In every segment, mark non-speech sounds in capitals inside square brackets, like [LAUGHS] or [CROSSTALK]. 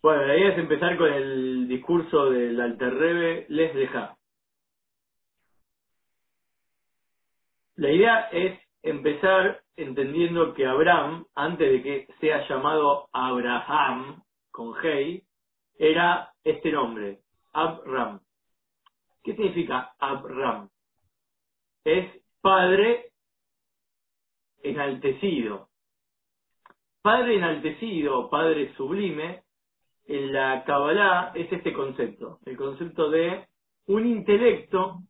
Bueno, la idea es empezar con el discurso del Alterrebe Les Deja. La idea es empezar entendiendo que Abraham, antes de que sea llamado Abraham, con Hey, era este nombre, Abram. ¿Qué significa Abram? Es padre enaltecido. Padre enaltecido, padre sublime, en la Kabbalah es este concepto, el concepto de un intelecto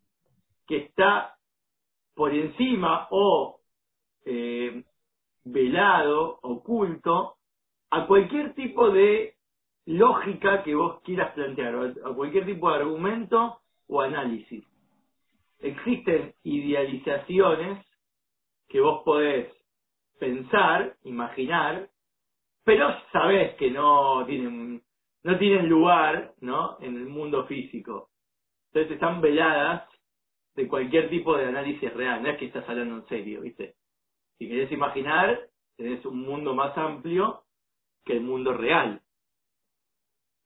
que está por encima o eh, velado, oculto, a cualquier tipo de lógica que vos quieras plantear, a cualquier tipo de argumento o análisis. Existen idealizaciones que vos podés pensar, imaginar, pero sabés que no tienen no tienen lugar ¿no? en el mundo físico. Entonces están veladas de cualquier tipo de análisis real. No es que estás hablando en serio, ¿viste? Si querés imaginar, tenés un mundo más amplio que el mundo real.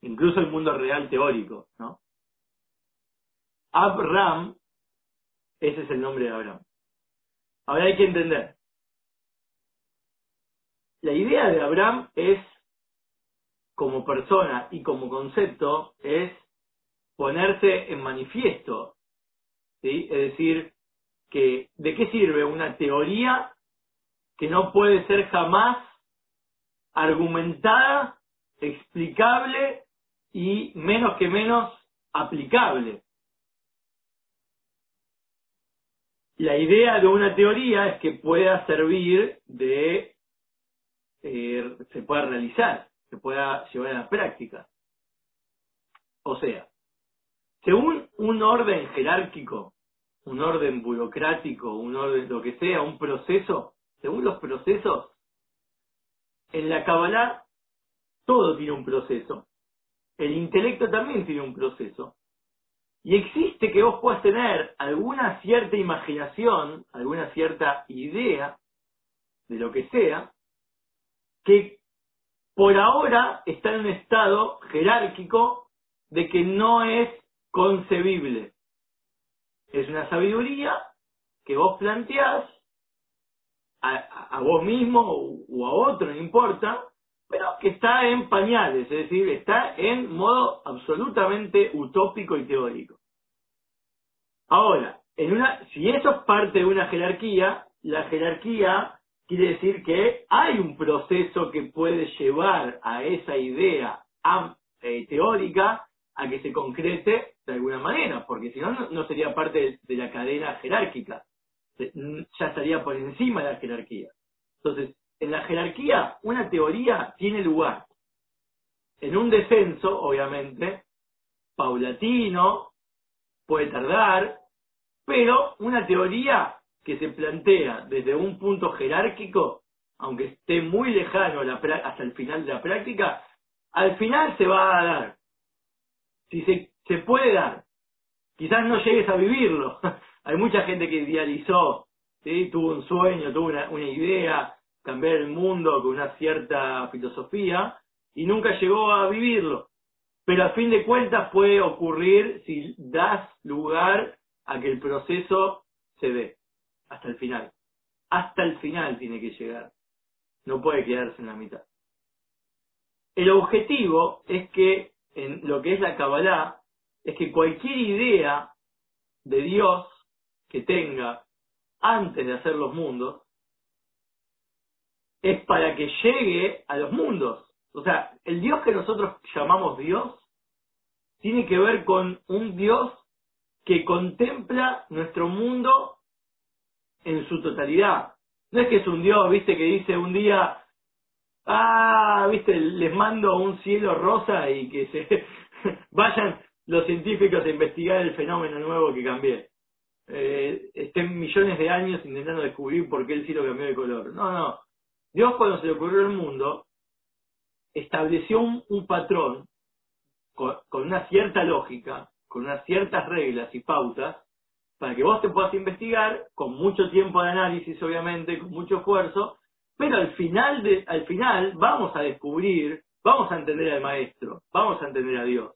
Incluso el mundo real teórico, ¿no? Abraham, ese es el nombre de Abraham. Ahora hay que entender. La idea de Abraham es como persona y como concepto es ponerse en manifiesto. Es decir, que ¿de qué sirve una teoría que no puede ser jamás argumentada, explicable y menos que menos aplicable? La idea de una teoría es que pueda servir de, eh, se pueda realizar se pueda llevar a la práctica. O sea, según un orden jerárquico, un orden burocrático, un orden lo que sea, un proceso, según los procesos, en la Kabbalah todo tiene un proceso. El intelecto también tiene un proceso. Y existe que vos puedas tener alguna cierta imaginación, alguna cierta idea de lo que sea, que por ahora está en un estado jerárquico de que no es concebible. Es una sabiduría que vos planteás a, vos mismo o a otro, no importa, pero que está en pañales, es decir, está en modo absolutamente utópico y teórico. Ahora, en una, si eso es parte de una jerarquía, la jerarquía quiere decir que hay un proceso que puede llevar a esa idea eh, teórica a que se concrete de alguna manera, porque si no, no sería parte de, la cadena jerárquica, ya estaría por encima de la jerarquía. Entonces, en la jerarquía, una teoría tiene lugar. En un descenso, obviamente, paulatino, puede tardar, pero una teoría que se plantea desde un punto jerárquico, aunque esté muy lejano hasta el final de la práctica, al final se va a dar. Si se, se puede dar. Quizás no llegues a vivirlo. [LAUGHS] Hay mucha gente que idealizó, tuvo un sueño, tuvo una, una idea, cambiar el mundo con una cierta filosofía, y nunca llegó a vivirlo. Pero a fin de cuentas puede ocurrir si das lugar a que el proceso se dé hasta el final. Hasta el final tiene que llegar. No puede quedarse en la mitad. El objetivo es que en lo que es la Kabbalah, es que cualquier idea de Dios que tenga antes de hacer los mundos, es para que llegue a los mundos. O sea, el Dios que nosotros llamamos Dios tiene que ver con un Dios que contempla nuestro mundo en su totalidad. No es que es un Dios, viste, que dice un día, ah, viste, les mando un cielo rosa y que se [LAUGHS] vayan los científicos a investigar el fenómeno nuevo que cambié. Eh, estén millones de años intentando descubrir por qué el cielo cambió de color. No, no. Dios cuando se le ocurrió el mundo, estableció un, patrón con una cierta lógica, con unas ciertas reglas y pautas, para que vos te puedas investigar con mucho tiempo de análisis, obviamente, con mucho esfuerzo, pero al final, al final vamos a descubrir vamos a entender al maestro, vamos a entender a Dios.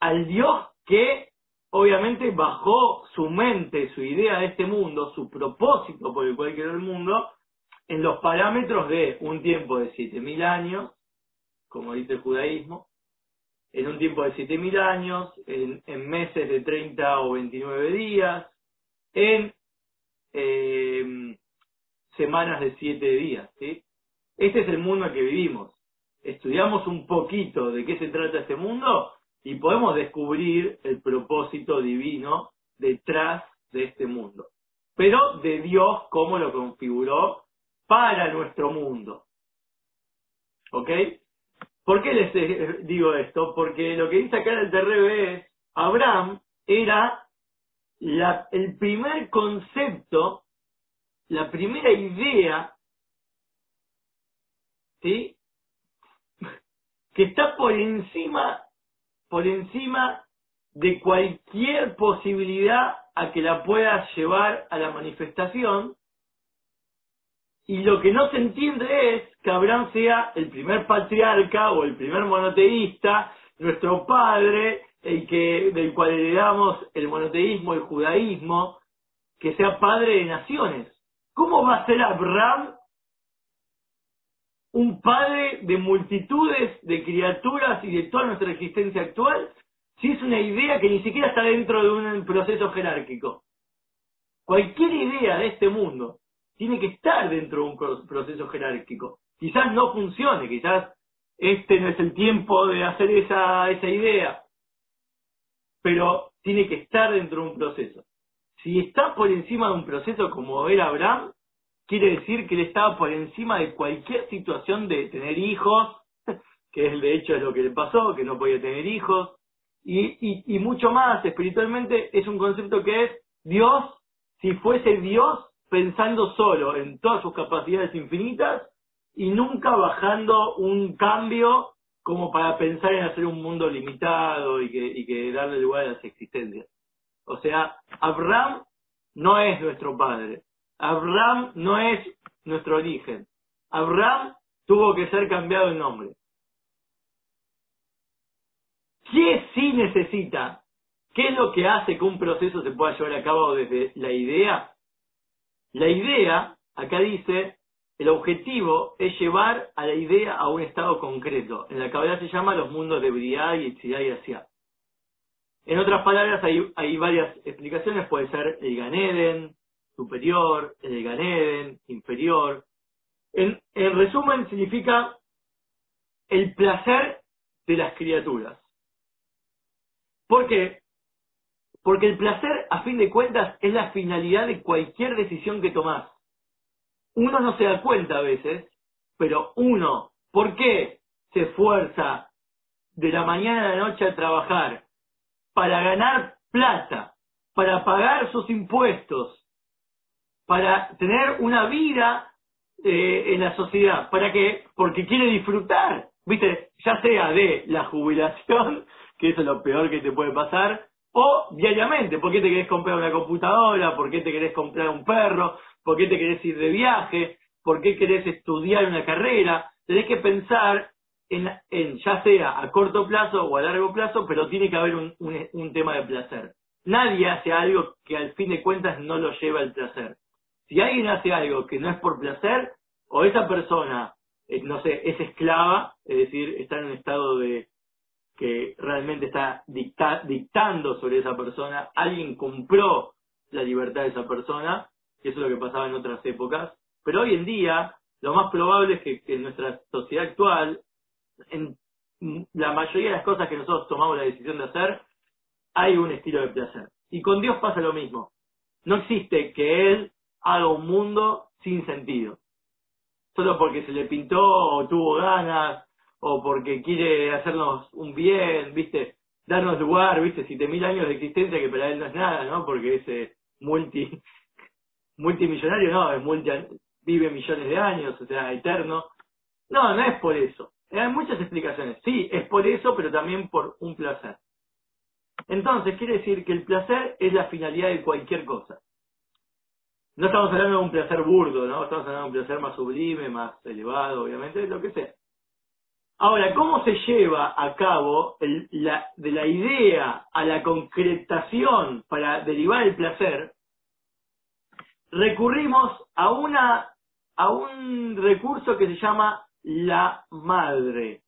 Al Dios que obviamente bajó su mente, su idea de este mundo, su propósito por el cual creó el mundo, en los parámetros de un tiempo de 7.000 años, como dice el judaísmo, en un tiempo de 7.000 años, en, meses de 30 o 29 días, en eh, semanas de 7 días. Este es el mundo en que vivimos. Estudiamos un poquito de qué se trata este mundo y podemos descubrir el propósito divino detrás de este mundo. Pero de Dios, cómo lo configuró para nuestro mundo. ¿Ok? ¿Por qué les digo esto? Porque lo que dice acá en el TRB es, Abraham era el primer concepto, la primera idea, ¿sí? que está por encima, por encima de cualquier posibilidad a que la pueda llevar a la manifestación, y lo que no se entiende es que Abraham sea el primer patriarca o el primer monoteísta, nuestro padre, el que, del cual heredamos el monoteísmo, el judaísmo, que sea padre de naciones. ¿Cómo va a ser Abraham un padre de multitudes de criaturas y de toda nuestra existencia actual si es una idea que ni siquiera está dentro de un proceso jerárquico? Cualquier idea de este mundo tiene que estar dentro de un proceso jerárquico. Quizás no funcione, quizás este no es el tiempo de hacer esa, idea, pero tiene que estar dentro de un proceso. Si está por encima de un proceso como era Abraham, quiere decir que él estaba por encima de cualquier situación de tener hijos, [LAUGHS] que es de hecho es lo que le pasó, que no podía tener hijos, y mucho más espiritualmente es un concepto que es Dios, si fuese Dios, pensando solo en todas sus capacidades infinitas y nunca bajando un cambio como para pensar en hacer un mundo limitado y que, darle lugar a las existencias. O sea, Abraham no es nuestro padre. Abraham no es nuestro origen. Abraham tuvo que ser cambiado el nombre. ¿Qué sí necesita? ¿Qué es lo que hace que un proceso se pueda llevar a cabo desde la idea la idea, acá dice, el objetivo es llevar a la idea a un estado concreto. En la cabeza se llama los mundos de Briá y Etzidá y Asia. En otras palabras, hay, hay varias explicaciones. Puede ser el Ganeden superior, el Ganeden inferior. En, en resumen, significa el placer de las criaturas. ¿Por qué? Porque el placer, a fin de cuentas, es la finalidad de cualquier decisión que tomás. Uno no se da cuenta a veces, pero uno, ¿por qué se esfuerza de la mañana a la noche a trabajar? Para ganar plata, para pagar sus impuestos, para tener una vida eh, en la sociedad. ¿Para qué? Porque quiere disfrutar, ¿viste? Ya sea de la jubilación, [LAUGHS] que eso es lo peor que te puede pasar, o diariamente, ¿por qué te querés comprar una computadora? ¿Por qué te querés comprar un perro? ¿Por qué te querés ir de viaje? ¿Por qué querés estudiar una carrera? Tenés que pensar en, en ya sea a corto plazo o a largo plazo, pero tiene que haber un, tema de placer. Nadie hace algo que al fin de cuentas no lo lleva al placer. Si alguien hace algo que no es por placer, o esa persona, eh, no sé, es esclava, es decir, está en un estado de, que realmente está dictando sobre esa persona, alguien compró la libertad de esa persona, y eso es lo que pasaba en otras épocas, pero hoy en día lo más probable es que, en nuestra sociedad actual, en la mayoría de las cosas que nosotros tomamos la decisión de hacer, hay un estilo de placer. Y con Dios pasa lo mismo. No existe que Él haga un mundo sin sentido. Solo porque se le pintó o tuvo ganas o porque quiere hacernos un bien, ¿viste? Darnos lugar, ¿viste? Siete mil años de existencia que para él no es nada, ¿no? Porque ese multi, [LAUGHS] multimillonario, no, es multi, vive millones de años, o sea, eterno. No, no es por eso. Hay muchas explicaciones. Sí, es por eso, pero también por un placer. Entonces, quiere decir que el placer es la finalidad de cualquier cosa. No estamos hablando de un placer burdo, ¿no? Estamos hablando de un placer más sublime, más elevado, obviamente, lo que sea. Ahora, ¿cómo se lleva a cabo de la idea a la concretación para derivar el placer? Recurrimos a, una, a un recurso que se llama la madre.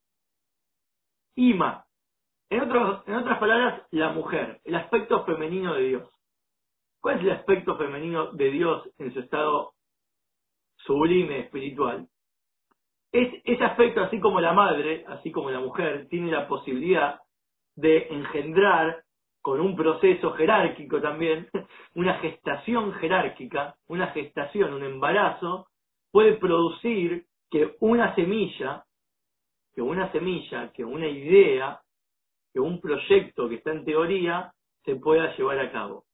Ima. En, en otras palabras, la mujer, el aspecto femenino de Dios. ¿Cuál es el aspecto femenino de Dios en su estado sublime, espiritual? Es, ese aspecto, así como la madre, así como la mujer, tiene la posibilidad de engendrar con un proceso jerárquico también, [LAUGHS] una gestación jerárquica, una gestación, un embarazo, puede producir que una semilla, que una semilla, que una idea, que un proyecto que está en teoría, se pueda llevar a cabo,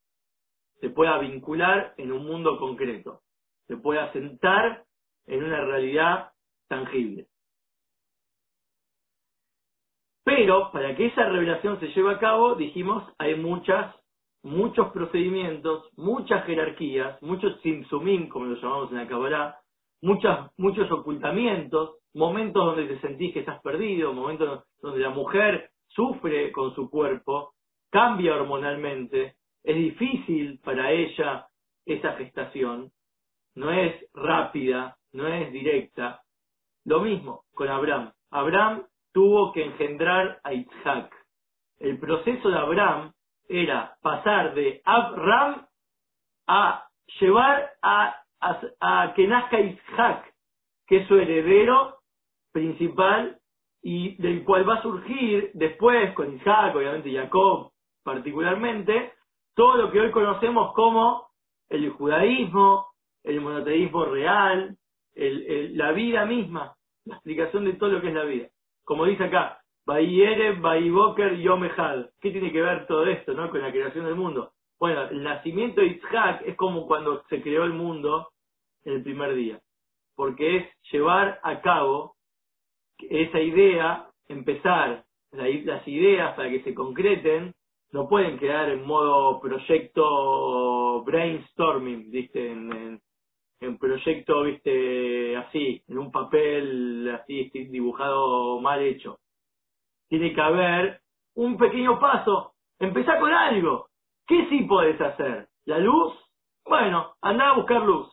se pueda vincular en un mundo concreto, se pueda sentar en una realidad tangible. Pero para que esa revelación se lleve a cabo, dijimos, hay muchas, muchos procedimientos, muchas jerarquías, muchos simsumim, como lo llamamos en la Kabbalah, muchas, muchos ocultamientos, momentos donde te sentís que estás perdido, momentos donde la mujer sufre con su cuerpo, cambia hormonalmente, es difícil para ella esa gestación, no es rápida, no es directa, lo mismo con Abraham. Abraham tuvo que engendrar a Isaac. El proceso de Abraham era pasar de Abraham a llevar a, a, que nazca Isaac, que es su heredero principal y del cual va a surgir después con Isaac, obviamente Jacob particularmente, todo lo que hoy conocemos como el judaísmo, el monoteísmo real, la vida misma la explicación de todo lo que es la vida. Como dice acá, Bayere, Bayboker, Yomehad. ¿Qué tiene que ver todo esto no? con la creación del mundo? Bueno, el nacimiento de Isaac es como cuando se creó el mundo en el primer día, porque es llevar a cabo esa idea, empezar las ideas para que se concreten, no pueden quedar en modo proyecto brainstorming, ¿viste? en, proyecto, viste, así, en un papel así dibujado mal hecho. Tiene que haber un pequeño paso. Empezá con algo. ¿Qué sí podés hacer? ¿La luz? Bueno, anda a buscar luz.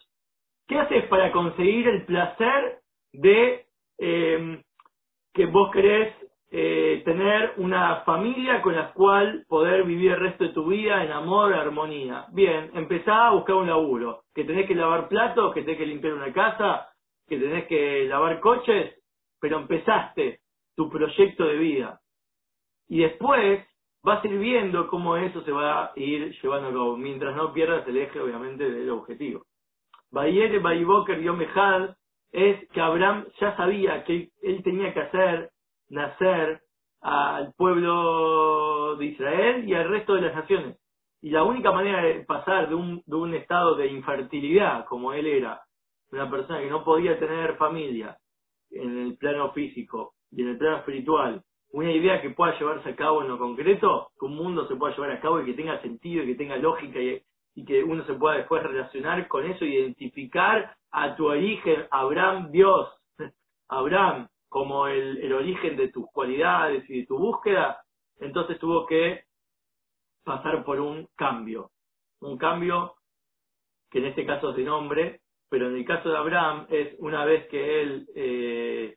¿Qué haces para conseguir el placer de eh, que vos querés eh, tener una familia con la cual poder vivir el resto de tu vida en amor armonía. Bien, empezá a buscar un laburo. Que tenés que lavar platos, que tenés que limpiar una casa, que tenés que lavar coches, pero empezaste tu proyecto de vida. Y después vas a ir viendo cómo eso se va a ir llevando a cabo, mientras no pierdas el eje, obviamente, del objetivo. Bayere, Bayiboker, Yomehad, es que Abraham ya sabía que él tenía que hacer nacer al pueblo de Israel y al resto de las naciones. Y la única manera de pasar de un, de un estado de infertilidad, como él era, una persona que no podía tener familia en el plano físico y en el plano espiritual, una idea que pueda llevarse a cabo en lo concreto, que un mundo se pueda llevar a cabo y que tenga sentido y que tenga lógica y, y que uno se pueda después relacionar con eso, identificar a tu origen, Abraham Dios, [LAUGHS] Abraham, como el, origen de tus cualidades y de tu búsqueda, entonces tuvo que pasar por un cambio. Un cambio que en este caso es de nombre, pero en el caso de Abraham es una vez que él, eh,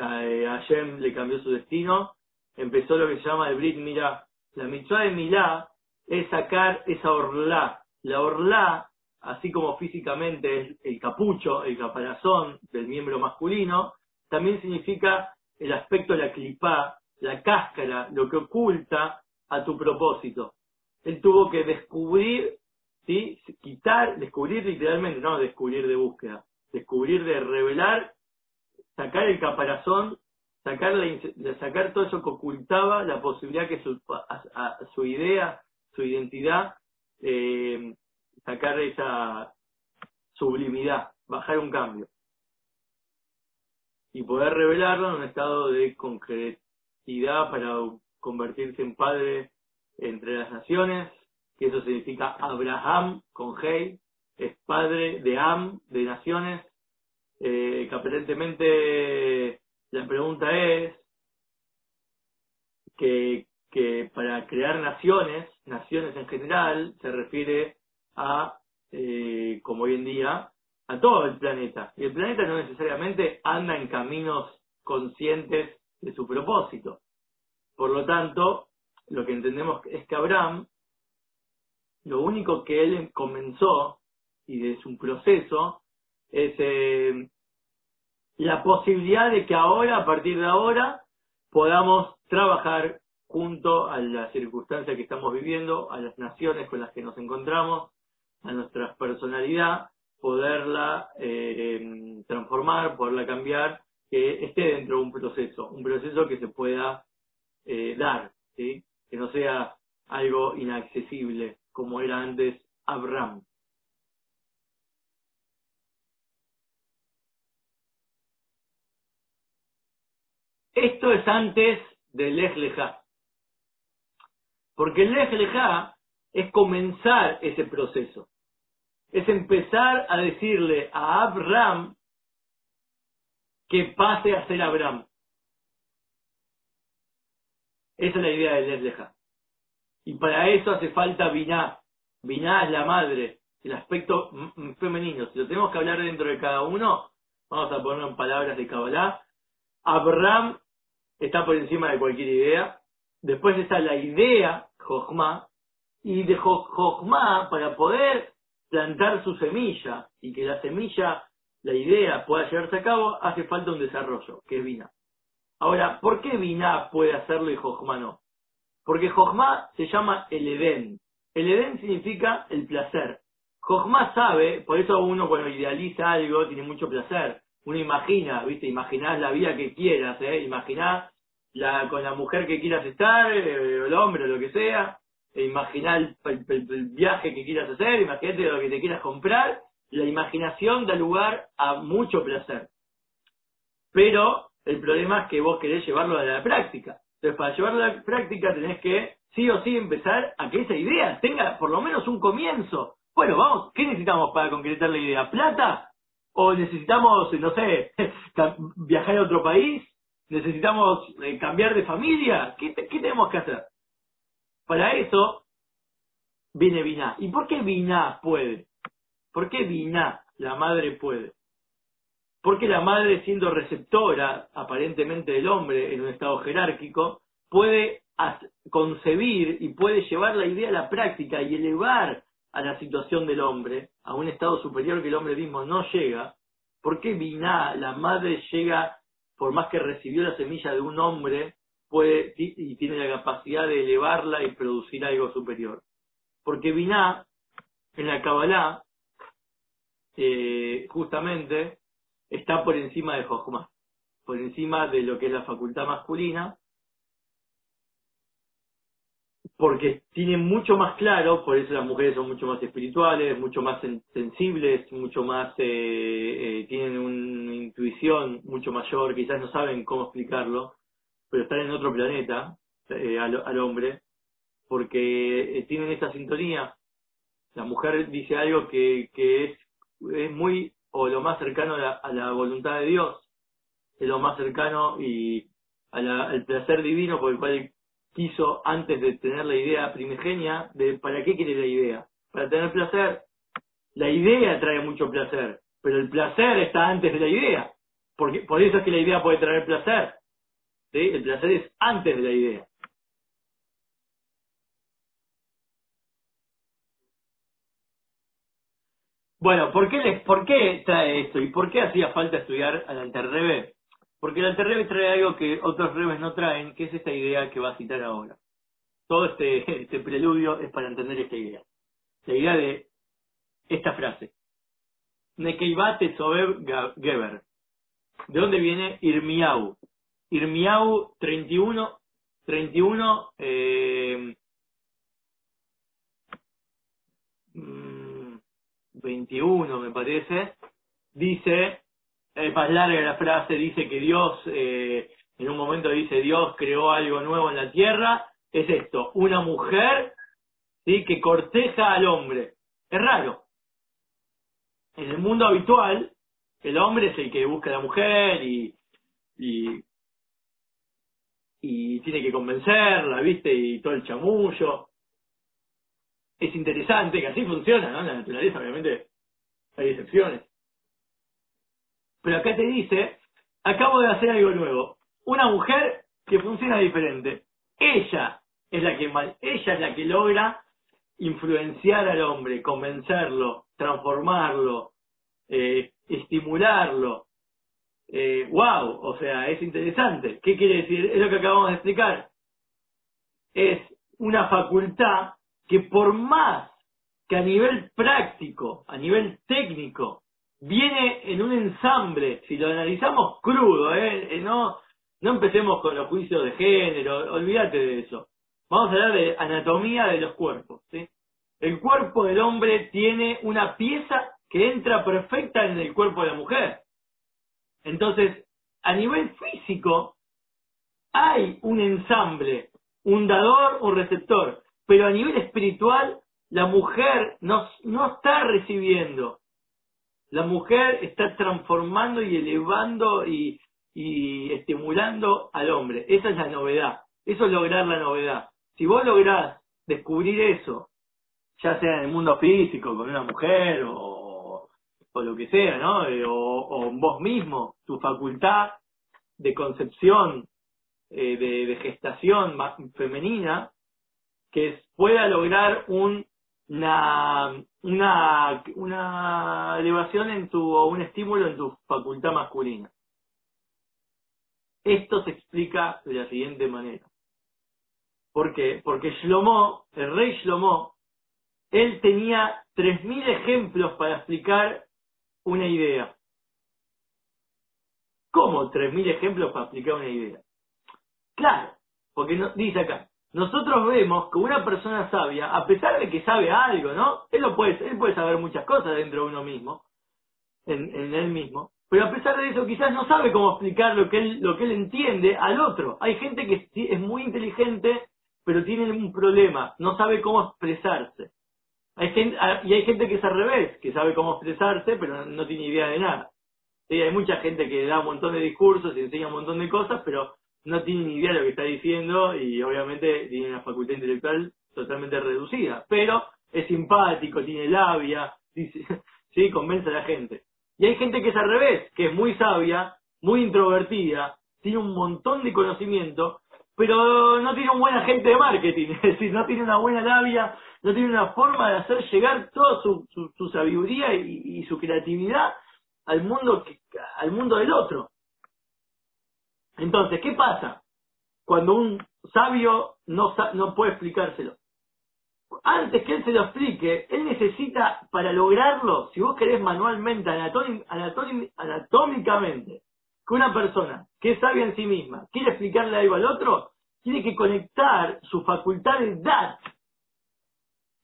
a, Hashem le cambió su destino, empezó lo que se llama el Brit Milá. La mitzvah de Milá es sacar esa orlá. La orlá, así como físicamente es el capucho, el caparazón del miembro masculino, también significa el aspecto de la clipá, la cáscara, lo que oculta a tu propósito. Él tuvo que descubrir, ¿sí? quitar, descubrir literalmente, no descubrir de búsqueda, descubrir de revelar, sacar el caparazón, sacar, la, sacar todo eso que ocultaba la posibilidad que su, su idea, su identidad, eh, sacar esa sublimidad, bajar un cambio y poder revelarlo en un estado de concretidad para convertirse en padre entre las naciones, que eso significa Abraham con Hei, es padre de Am, de naciones, eh, que aparentemente la pregunta es, que, que para crear naciones, naciones en general, se refiere a, eh, como hoy en día, a todo el planeta. Y el planeta no necesariamente anda en caminos conscientes de su propósito. Por lo tanto, lo que entendemos es que Abraham, lo único que él comenzó, y de su proceso, es eh, la posibilidad de que ahora, a partir de ahora, podamos trabajar junto a la circunstancia que estamos viviendo, a las naciones con las que nos encontramos, a nuestra personalidad, poderla eh, transformar, poderla cambiar, que esté dentro de un proceso, un proceso que se pueda eh, dar, que no sea algo inaccesible como era antes Abraham. Esto es antes del Lej Porque el Lej es comenzar ese proceso. Es empezar a decirle a Abraham que pase a ser Abraham. Esa es la idea del Lej Y para eso hace falta Biná. Biná es la madre, el aspecto femenino. Si lo tenemos que hablar dentro de cada uno, vamos a ponerlo en palabras de Kabbalah. Abraham está por encima de cualquier idea. Después está la idea, Jochma, y de Jochma, para poder plantar su semilla y que la semilla, la idea pueda llevarse a cabo, hace falta un desarrollo, que es Vina. Ahora, ¿por qué Vina puede hacerlo y Jochma no? Porque Jochma se llama el Edén. El Edén significa el placer. Jochma sabe, por eso uno cuando idealiza algo tiene mucho placer. Uno imagina, ¿viste? Imaginás la vida que quieras, ¿eh? Imaginás la, con la mujer que quieras estar, eh, el hombre, lo que sea, imaginar el, viaje que quieras hacer, imagínate lo que te quieras comprar, la imaginación da lugar a mucho placer. Pero el problema es que vos querés llevarlo a la práctica. Entonces, para llevarlo a la práctica tenés que sí o sí empezar a que esa idea tenga por lo menos un comienzo. Bueno, vamos, ¿qué necesitamos para concretar la idea? ¿Plata? ¿O necesitamos, no sé, [LAUGHS] viajar a otro país? necesitamos eh, cambiar de familia, ¿Qué, tenemos que hacer? Para eso viene Biná. ¿Y por qué Biná puede? ¿Por qué Biná, la madre, puede? Porque la madre, siendo receptora aparentemente del hombre en un estado jerárquico, puede concebir y puede llevar la idea a la práctica y elevar a la situación del hombre a un estado superior que el hombre mismo no llega. ¿Por qué Biná, la madre, llega por más que recibió la semilla de un hombre, puede y tiene la capacidad de elevarla y producir algo superior. Porque Binah, en la Kabbalah, eh, justamente, está por encima de Jochma, por encima de lo que es la facultad masculina, porque tiene mucho más claro, por eso las mujeres son mucho más espirituales, mucho más sensibles, mucho más, eh, eh, tienen una intuición mucho mayor, quizás no saben cómo explicarlo, pero están en otro planeta eh, al, hombre, porque tienen esa sintonía. La mujer dice algo que, que es, muy, o lo más cercano a la, a la voluntad de Dios, es lo más cercano y al placer divino por el cual quiso antes de tener la idea primigenia de para qué quiere la idea. Para tener placer. La idea trae mucho placer, pero el placer está antes de la idea. Porque, por eso es que la idea puede traer placer. ¿Sí? El placer es antes de la idea. Bueno, ¿por qué, les, ¿por qué trae esto? ¿Y por qué hacía falta estudiar al Alterrebe? Porque el Alterrebe trae algo que otros rebes no traen, que es esta idea que va a citar ahora. Todo este, este preludio es para entender esta idea. La idea de esta frase. Nekeibate Sobev Geber. ¿De dónde viene Irmiau? Irmiau 31, 31, eh, 21 mm, me parece, dice es más larga la frase, dice que Dios, eh, en un momento dice Dios creó algo nuevo en la tierra, es esto, una mujer ¿sí? que corteja al hombre. Es raro. En el mundo habitual, el hombre es el que busca a la mujer y, y tiene que convencerla, ¿viste? Y todo el chamullo. Es interesante que así funciona, ¿no? En la naturaleza, obviamente, hay excepciones. Pero acá te dice, acabo de hacer algo nuevo. Una mujer que funciona diferente. Ella es la que ella es la que logra influenciar al hombre, convencerlo, transformarlo, eh, estimularlo. Eh, wow, o sea, es interesante. ¿Qué quiere decir? Es lo que acabamos de explicar. Es una facultad que por más que a nivel práctico, a nivel técnico, viene en un ensamble, si lo analizamos crudo, ¿eh? eh no, no empecemos con los juicios de género, olvídate de eso. Vamos a hablar de anatomía de los cuerpos. El cuerpo del hombre tiene una pieza que entra perfecta en el cuerpo de la mujer. Entonces, a nivel físico, hay un ensamble, un dador, un receptor, pero a nivel espiritual, la mujer no, está recibiendo. La mujer está transformando y elevando y, y estimulando al hombre. Esa es la novedad. Eso es lograr la novedad. Si vos lográs descubrir eso, ya sea en el mundo físico, con una mujer o o lo que sea, ¿no? Eh, o, vos mismo, tu facultad de concepción, eh, de, gestación femenina, que pueda lograr un, una, una, una elevación en tu, o un estímulo en tu facultad masculina. Esto se explica de la siguiente manera. ¿Por qué? Porque Shlomo, el rey Shlomo, él tenía 3.000 ejemplos para explicar una idea. ¿Cómo 3.000 ejemplos para explicar una idea? Claro, porque no, dice acá, nosotros vemos que una persona sabia, a pesar de que sabe algo, ¿no? Él, lo puede, él puede saber muchas cosas dentro de uno mismo, en, en él mismo, pero a pesar de eso quizás no sabe cómo explicar lo que él, lo que él entiende al otro. Hay gente que es muy inteligente, pero tiene un problema, no sabe cómo expresarse. Hay gente, ah, y hay gente que es al revés, que sabe cómo expresarse, pero no, tiene idea de nada. Sí, hay mucha gente que da un montón de discursos y enseña un montón de cosas, pero no tiene ni idea de lo que está diciendo y obviamente tiene una facultad intelectual totalmente reducida. Pero es simpático, tiene labia, [LAUGHS] sí, convence a la gente. Y hay gente que es al revés, que es muy sabia, muy introvertida, tiene un montón de conocimiento, pero no tiene un buen agente de marketing, [LAUGHS] es decir, no tiene una buena labia, no tiene una forma de hacer llegar toda su, sabiduría y, su creatividad al mundo, al mundo del otro. Entonces, ¿qué pasa cuando un sabio no, no puede explicárselo? Antes que él se lo explique, él necesita, para lograrlo, si vos querés manualmente, anatómicamente, que una persona que es sabia en sí misma quiere explicarle algo al otro, tiene que conectar su facultad de dar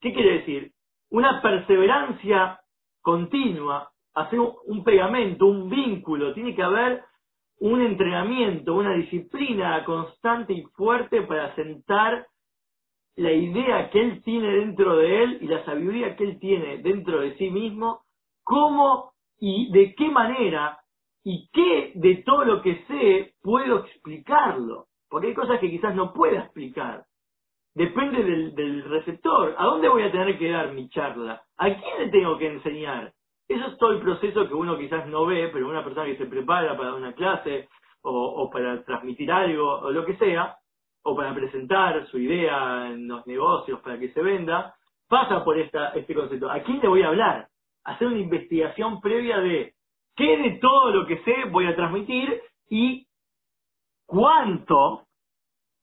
¿Qué quiere decir? Una perseverancia continua, hacer un pegamento, un vínculo, tiene que haber un entrenamiento, una disciplina constante y fuerte para sentar la idea que él tiene dentro de él y la sabiduría que él tiene dentro de sí mismo, cómo y de qué manera y qué de todo lo que sé puedo explicarlo. Porque hay cosas que quizás no pueda explicar depende del, receptor. ¿A dónde voy a tener que dar mi charla? ¿A quién le tengo que enseñar? Eso es todo el proceso que uno quizás no ve, pero una persona que se prepara para una clase o, para transmitir algo o lo que sea, o para presentar su idea en los negocios para que se venda, pasa por esta, este concepto. ¿A quién le voy a hablar? Hacer una investigación previa de qué de todo lo que sé voy a transmitir y cuánto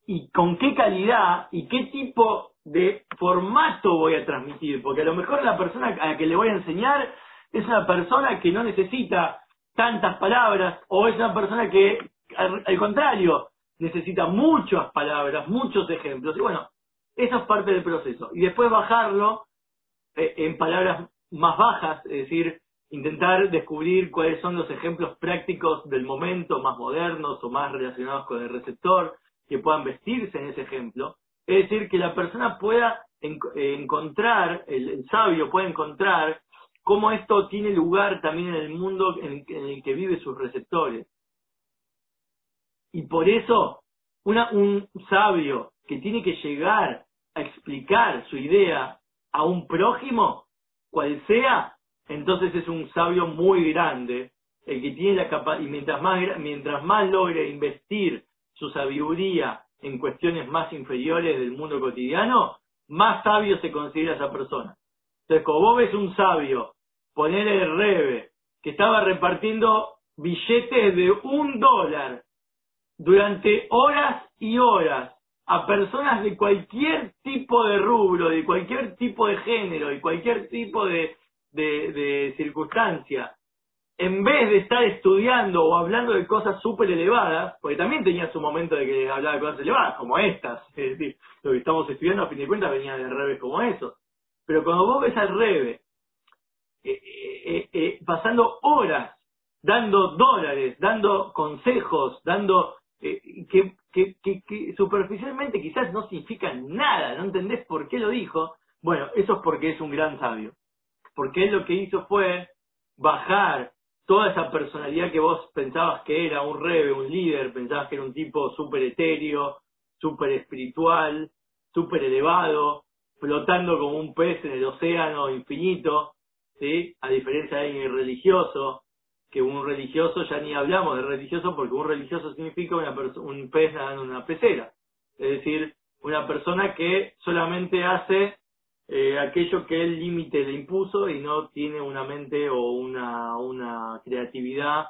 y con qué calidad y qué tipo de formato voy a transmitir, porque a lo mejor la persona a la que le voy a enseñar es una persona que no necesita tantas palabras o es una persona que al, contrario necesita muchas palabras, muchos ejemplos. Y bueno, eso es parte del proceso. Y después bajarlo eh, en palabras más bajas, es decir, intentar descubrir cuáles son los ejemplos prácticos del momento, más modernos o más relacionados con el receptor, que puedan vestirse en ese ejemplo, es decir, que la persona pueda encontrar, el, sabio pueda encontrar cómo esto tiene lugar también en el mundo en, el que vive sus receptores. Y por eso una, un sabio que tiene que llegar a explicar su idea a un prójimo, cual sea, entonces es un sabio muy grande, el que tiene la capacidad, y mientras más, mientras más logre investir su sabiduría en cuestiones más inferiores del mundo cotidiano, más sabio se considera esa persona. Entonces, como vos ves un sabio, poner el rebe, que estaba repartiendo billetes de un dólar durante horas y horas a personas de cualquier tipo de rubro, de cualquier tipo de género, y cualquier tipo de, de, de circunstancia, en vez de estar estudiando o hablando de cosas súper elevadas, porque también tenía su momento de que hablaba de cosas elevadas, como estas, es decir, lo que estamos estudiando a fin de cuentas venía de reves como eso. Pero cuando vos ves al rebe, eh, eh, eh, pasando horas, dando dólares, dando consejos, dando que, que, que, superficialmente quizás no significan nada, no entendés por qué lo dijo, bueno, eso es porque es un gran sabio. Porque él lo que hizo fue bajar toda esa personalidad que vos pensabas que era un rebe, un líder, pensabas que era un tipo súper etéreo, súper espiritual, súper elevado, flotando como un pez en el océano infinito, ¿sí? A diferencia de alguien religioso, que un religioso, ya ni hablamos de religioso porque un religioso significa una un pez nadando en una pecera. Es decir, una persona que solamente hace eh, aquello que el límite le impuso y no tiene una mente o una, una creatividad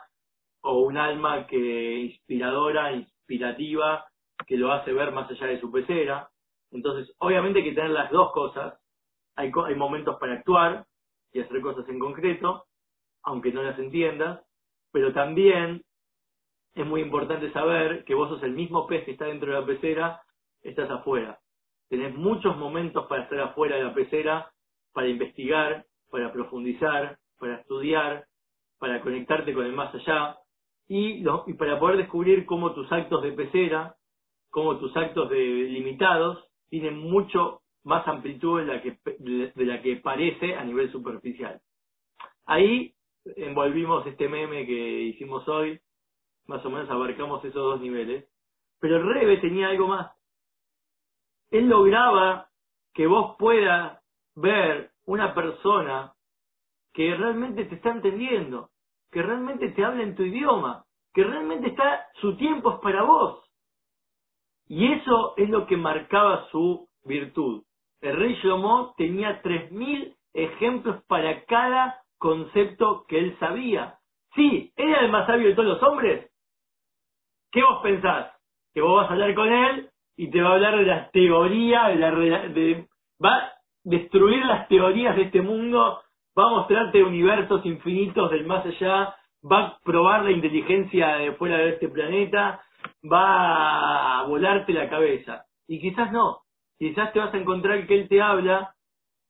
o un alma que inspiradora, inspirativa, que lo hace ver más allá de su pecera. Entonces, obviamente hay que tener las dos cosas. Hay, hay momentos para actuar y hacer cosas en concreto, aunque no las entiendas, pero también es muy importante saber que vos sos el mismo pez que está dentro de la pecera, estás afuera tenés muchos momentos para estar afuera de la pecera, para investigar, para profundizar, para estudiar, para conectarte con el más allá y, y para poder descubrir cómo tus actos de pecera, cómo tus actos de limitados tienen mucho más amplitud de la que, de la que parece a nivel superficial. Ahí envolvimos este meme que hicimos hoy, más o menos abarcamos esos dos niveles, pero Rebe tenía algo más él lograba que vos puedas ver una persona que realmente te está entendiendo, que realmente te habla en tu idioma, que realmente está, su tiempo es para vos. Y eso es lo que marcaba su virtud. El rey Shlomo tenía tres mil ejemplos para cada concepto que él sabía. Sí, ¿era el más sabio de todos los hombres? ¿Qué vos pensás? ¿Que vos vas a hablar con él y te va a hablar de las teorías, de la, de, va a destruir las teorías de este mundo, va a mostrarte universos infinitos del más allá, va a probar la inteligencia de fuera de este planeta, va a volarte la cabeza. Y quizás no, quizás te vas a encontrar que él te habla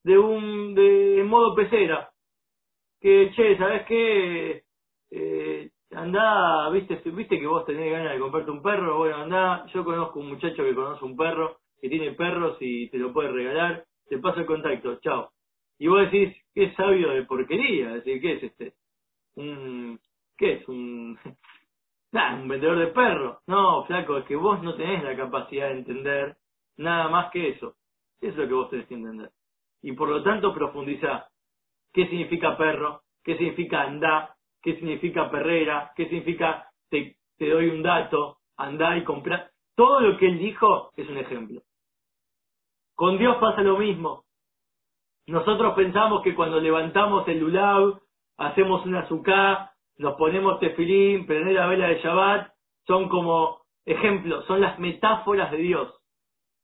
de un de modo pecera, que che, ¿sabes qué? Eh, andá, viste, viste que vos tenés ganas de comprarte un perro, bueno, andá, yo conozco un muchacho que conoce un perro, que tiene perros y te lo puede regalar, te paso el contacto, chao. Y vos decís, qué sabio de porquería, decir, ¿qué es este? Un, ¿qué es? Un, [LAUGHS] nah, un vendedor de perros. No, flaco, es que vos no tenés la capacidad de entender nada más que eso. Eso es lo que vos tenés que entender. Y por lo tanto profundizá. ¿Qué significa perro? ¿Qué significa andá? Qué significa perrera, qué significa te, doy un dato, andá y comprar. Todo lo que él dijo es un ejemplo. Con Dios pasa lo mismo. Nosotros pensamos que cuando levantamos el lulav, hacemos una azúcar, nos ponemos tefilín, prender la vela de Shabbat, son como ejemplos, son las metáforas de Dios.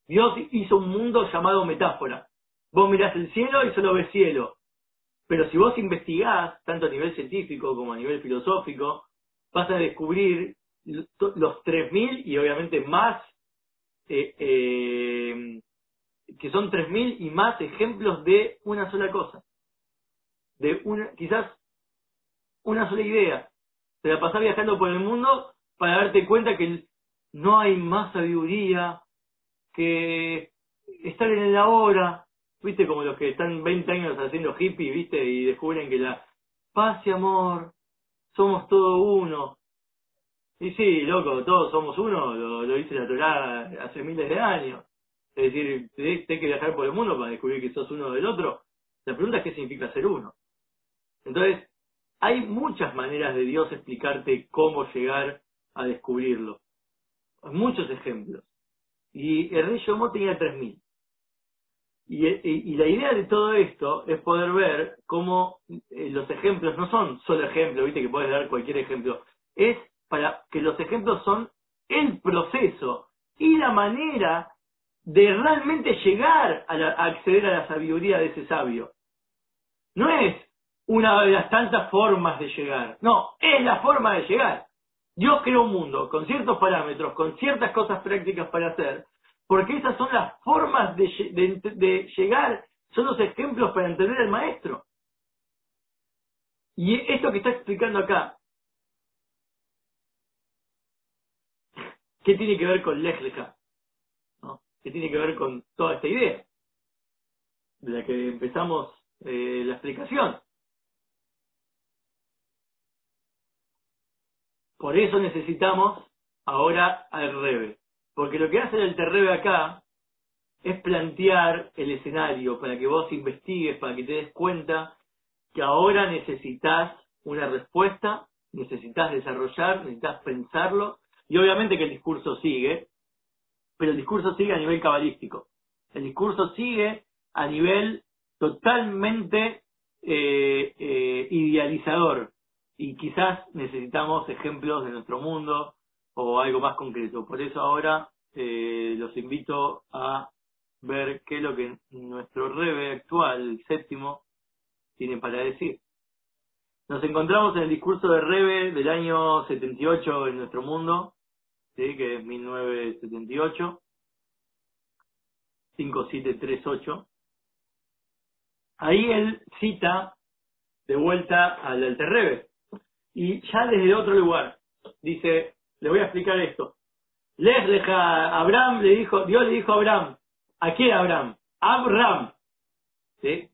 Dios hizo un mundo llamado metáfora. Vos mirás el cielo y solo ves cielo. Pero si vos investigás, tanto a nivel científico como a nivel filosófico, vas a descubrir los 3.000 y obviamente más, eh, eh, que son 3.000 y más ejemplos de una sola cosa. De una, quizás una sola idea. Te la pasás viajando por el mundo para darte cuenta que no hay más sabiduría que estar en el ahora, viste como los que están 20 años haciendo hippie, viste, y descubren que la paz y amor, somos todo uno. Y sí, loco, todos somos uno, lo, dice la Torah hace miles de años. Es decir, tenés que viajar por el mundo para descubrir que sos uno del otro. La pregunta es qué significa ser uno. Entonces, hay muchas maneras de Dios explicarte cómo llegar a descubrirlo. Muchos ejemplos. Y el rey Yomo tenía 3.000. Y, y, y, la idea de todo esto es poder ver cómo eh, los ejemplos no son solo ejemplos, viste que puedes dar cualquier ejemplo, es para que los ejemplos son el proceso y la manera de realmente llegar a, a acceder a la sabiduría de ese sabio. No es una de las tantas formas de llegar, no, es la forma de llegar. Dios creó un mundo con ciertos parámetros, con ciertas cosas prácticas para hacer, porque esas son las formas de, llegar, son los ejemplos para entender al maestro. Y esto que está explicando acá, ¿qué tiene que ver con Lejleja? ¿No? ¿Qué tiene que ver con toda esta idea? De la que empezamos eh, la explicación. Por eso necesitamos ahora al Rebe. Porque lo que hace el Terrebe acá es plantear el escenario para que vos investigues, para que te des cuenta que ahora necesitas una respuesta, necesitas desarrollar, necesitas pensarlo, y obviamente que el discurso sigue, pero el discurso sigue a nivel cabalístico. El discurso sigue a nivel totalmente eh, eh, idealizador y quizás necesitamos ejemplos de nuestro mundo o algo más concreto. Por eso ahora eh, los invito a ver qué es lo que nuestro Rebe actual, el séptimo, tiene para decir. Nos encontramos en el discurso de Rebe del año 78 en nuestro mundo, ¿sí? que es 1978, 5738. Ahí él cita de vuelta al Alter Rebe, y ya desde otro lugar. Dice, le voy a explicar esto. Les deja, Abraham le dijo, Dios le dijo a Abraham, ¿a quién Abraham? Abraham. ¿Sí?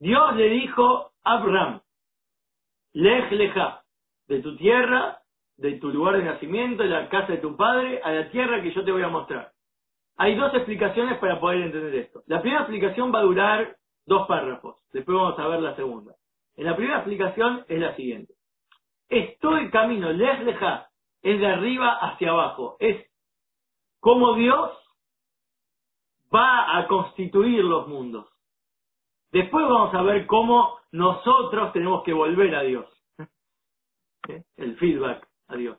Dios le dijo a Abraham, lej leja, de tu tierra, de tu lugar de nacimiento, de la casa de tu padre, a la tierra que yo te voy a mostrar. Hay dos explicaciones para poder entender esto. La primera explicación va a durar dos párrafos, después vamos a ver la segunda. En la primera explicación es la siguiente es todo el camino, les deja, es de arriba hacia abajo, es como Dios va a constituir los mundos. Después vamos a ver cómo nosotros tenemos que volver a Dios. [LAUGHS] ¿Eh? El feedback a Dios.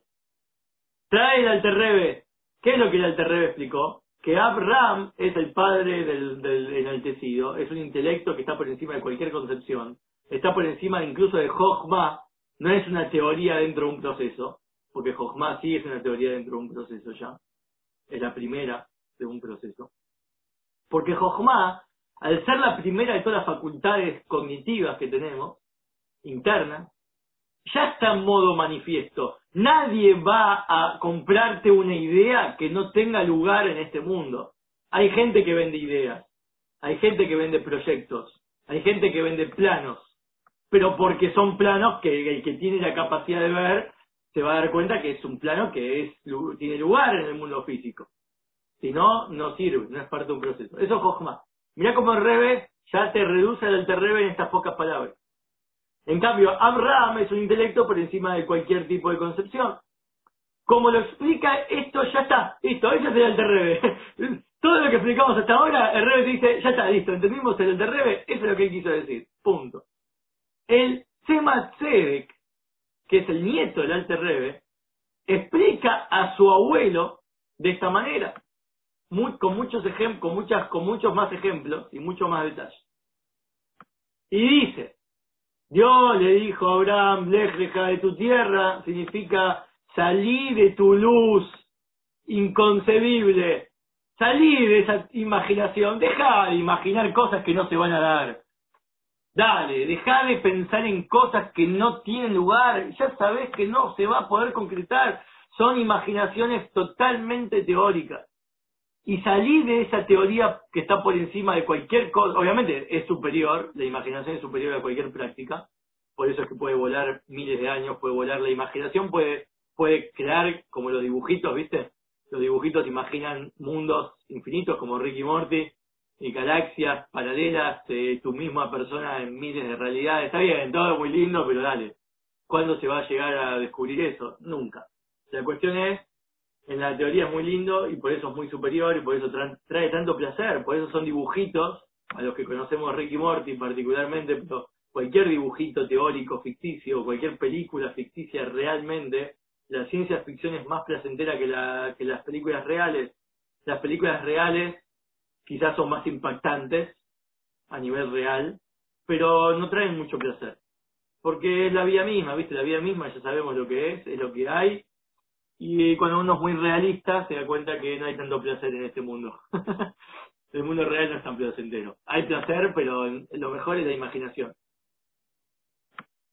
Trae el Alterrebe. ¿Qué es lo que el Alterrebe explicó? Que Abraham es el padre del, del enaltecido, es un intelecto que está por encima de cualquier concepción, está por encima incluso de Jochma, no es una teoría dentro de un proceso, porque Jochma sí es una teoría dentro de un proceso ya, es la primera de un proceso. Porque Jochma, al ser la primera de todas las facultades cognitivas que tenemos, internas, ya está en modo manifiesto. Nadie va a comprarte una idea que no tenga lugar en este mundo. Hay gente que vende ideas, hay gente que vende proyectos, hay gente que vende planos, pero porque son planos que el que tiene la capacidad de ver se va a dar cuenta que es un plano que tiene lugar en el mundo físico. Si no, no sirve, no es parte de un proceso. Eso es Jochma. Mira cómo el Rebe ya te reduce el Terrebe en estas pocas palabras. En cambio, Abraham es un intelecto por encima de cualquier tipo de concepción. Como lo explica, esto ya está, listo, eso es el Alterrebe. [LAUGHS] Todo lo que explicamos hasta ahora, el Rebe dice, ya está, listo, entendimos el Alterrebe, eso es lo que él quiso decir, punto. El Sema que es el nieto del Alter Rebe, explica a su abuelo de esta manera, con muchos ejemplos, con muchas, con muchos más ejemplos y mucho más detalles. Y dice, Dios le dijo a Abraham, leja de tu tierra, significa salí de tu luz inconcebible, salí de esa imaginación, deja de imaginar cosas que no se van a dar. Dale, deja de pensar en cosas que no tienen lugar, ya sabes que no se va a poder concretar, son imaginaciones totalmente teóricas. Y salí de esa teoría que está por encima de cualquier cosa, obviamente es superior, la imaginación es superior a cualquier práctica, por eso es que puede volar miles de años, puede volar la imaginación, puede puede crear como los dibujitos, ¿viste? Los dibujitos imaginan mundos infinitos como Ricky Morty y galaxias paralelas, eh, tu misma persona en miles de realidades. Está bien, todo muy lindo, pero dale. ¿Cuándo se va a llegar a descubrir eso? Nunca. La cuestión es, en la teoría es muy lindo y por eso es muy superior y por eso trae tanto placer, por eso son dibujitos, a los que conocemos Ricky Morty particularmente, pero cualquier dibujito teórico ficticio, cualquier película ficticia realmente, la ciencia ficción es más placentera que, la, que las películas reales. Las películas reales quizás son más impactantes a nivel real, pero no traen mucho placer. Porque es la vida misma, ¿viste? La vida misma ya sabemos lo que es, es lo que hay. Y cuando uno es muy realista se da cuenta que no hay tanto placer en este mundo. [LAUGHS] El mundo real no es tan placentero. Hay placer, pero lo mejor es la imaginación.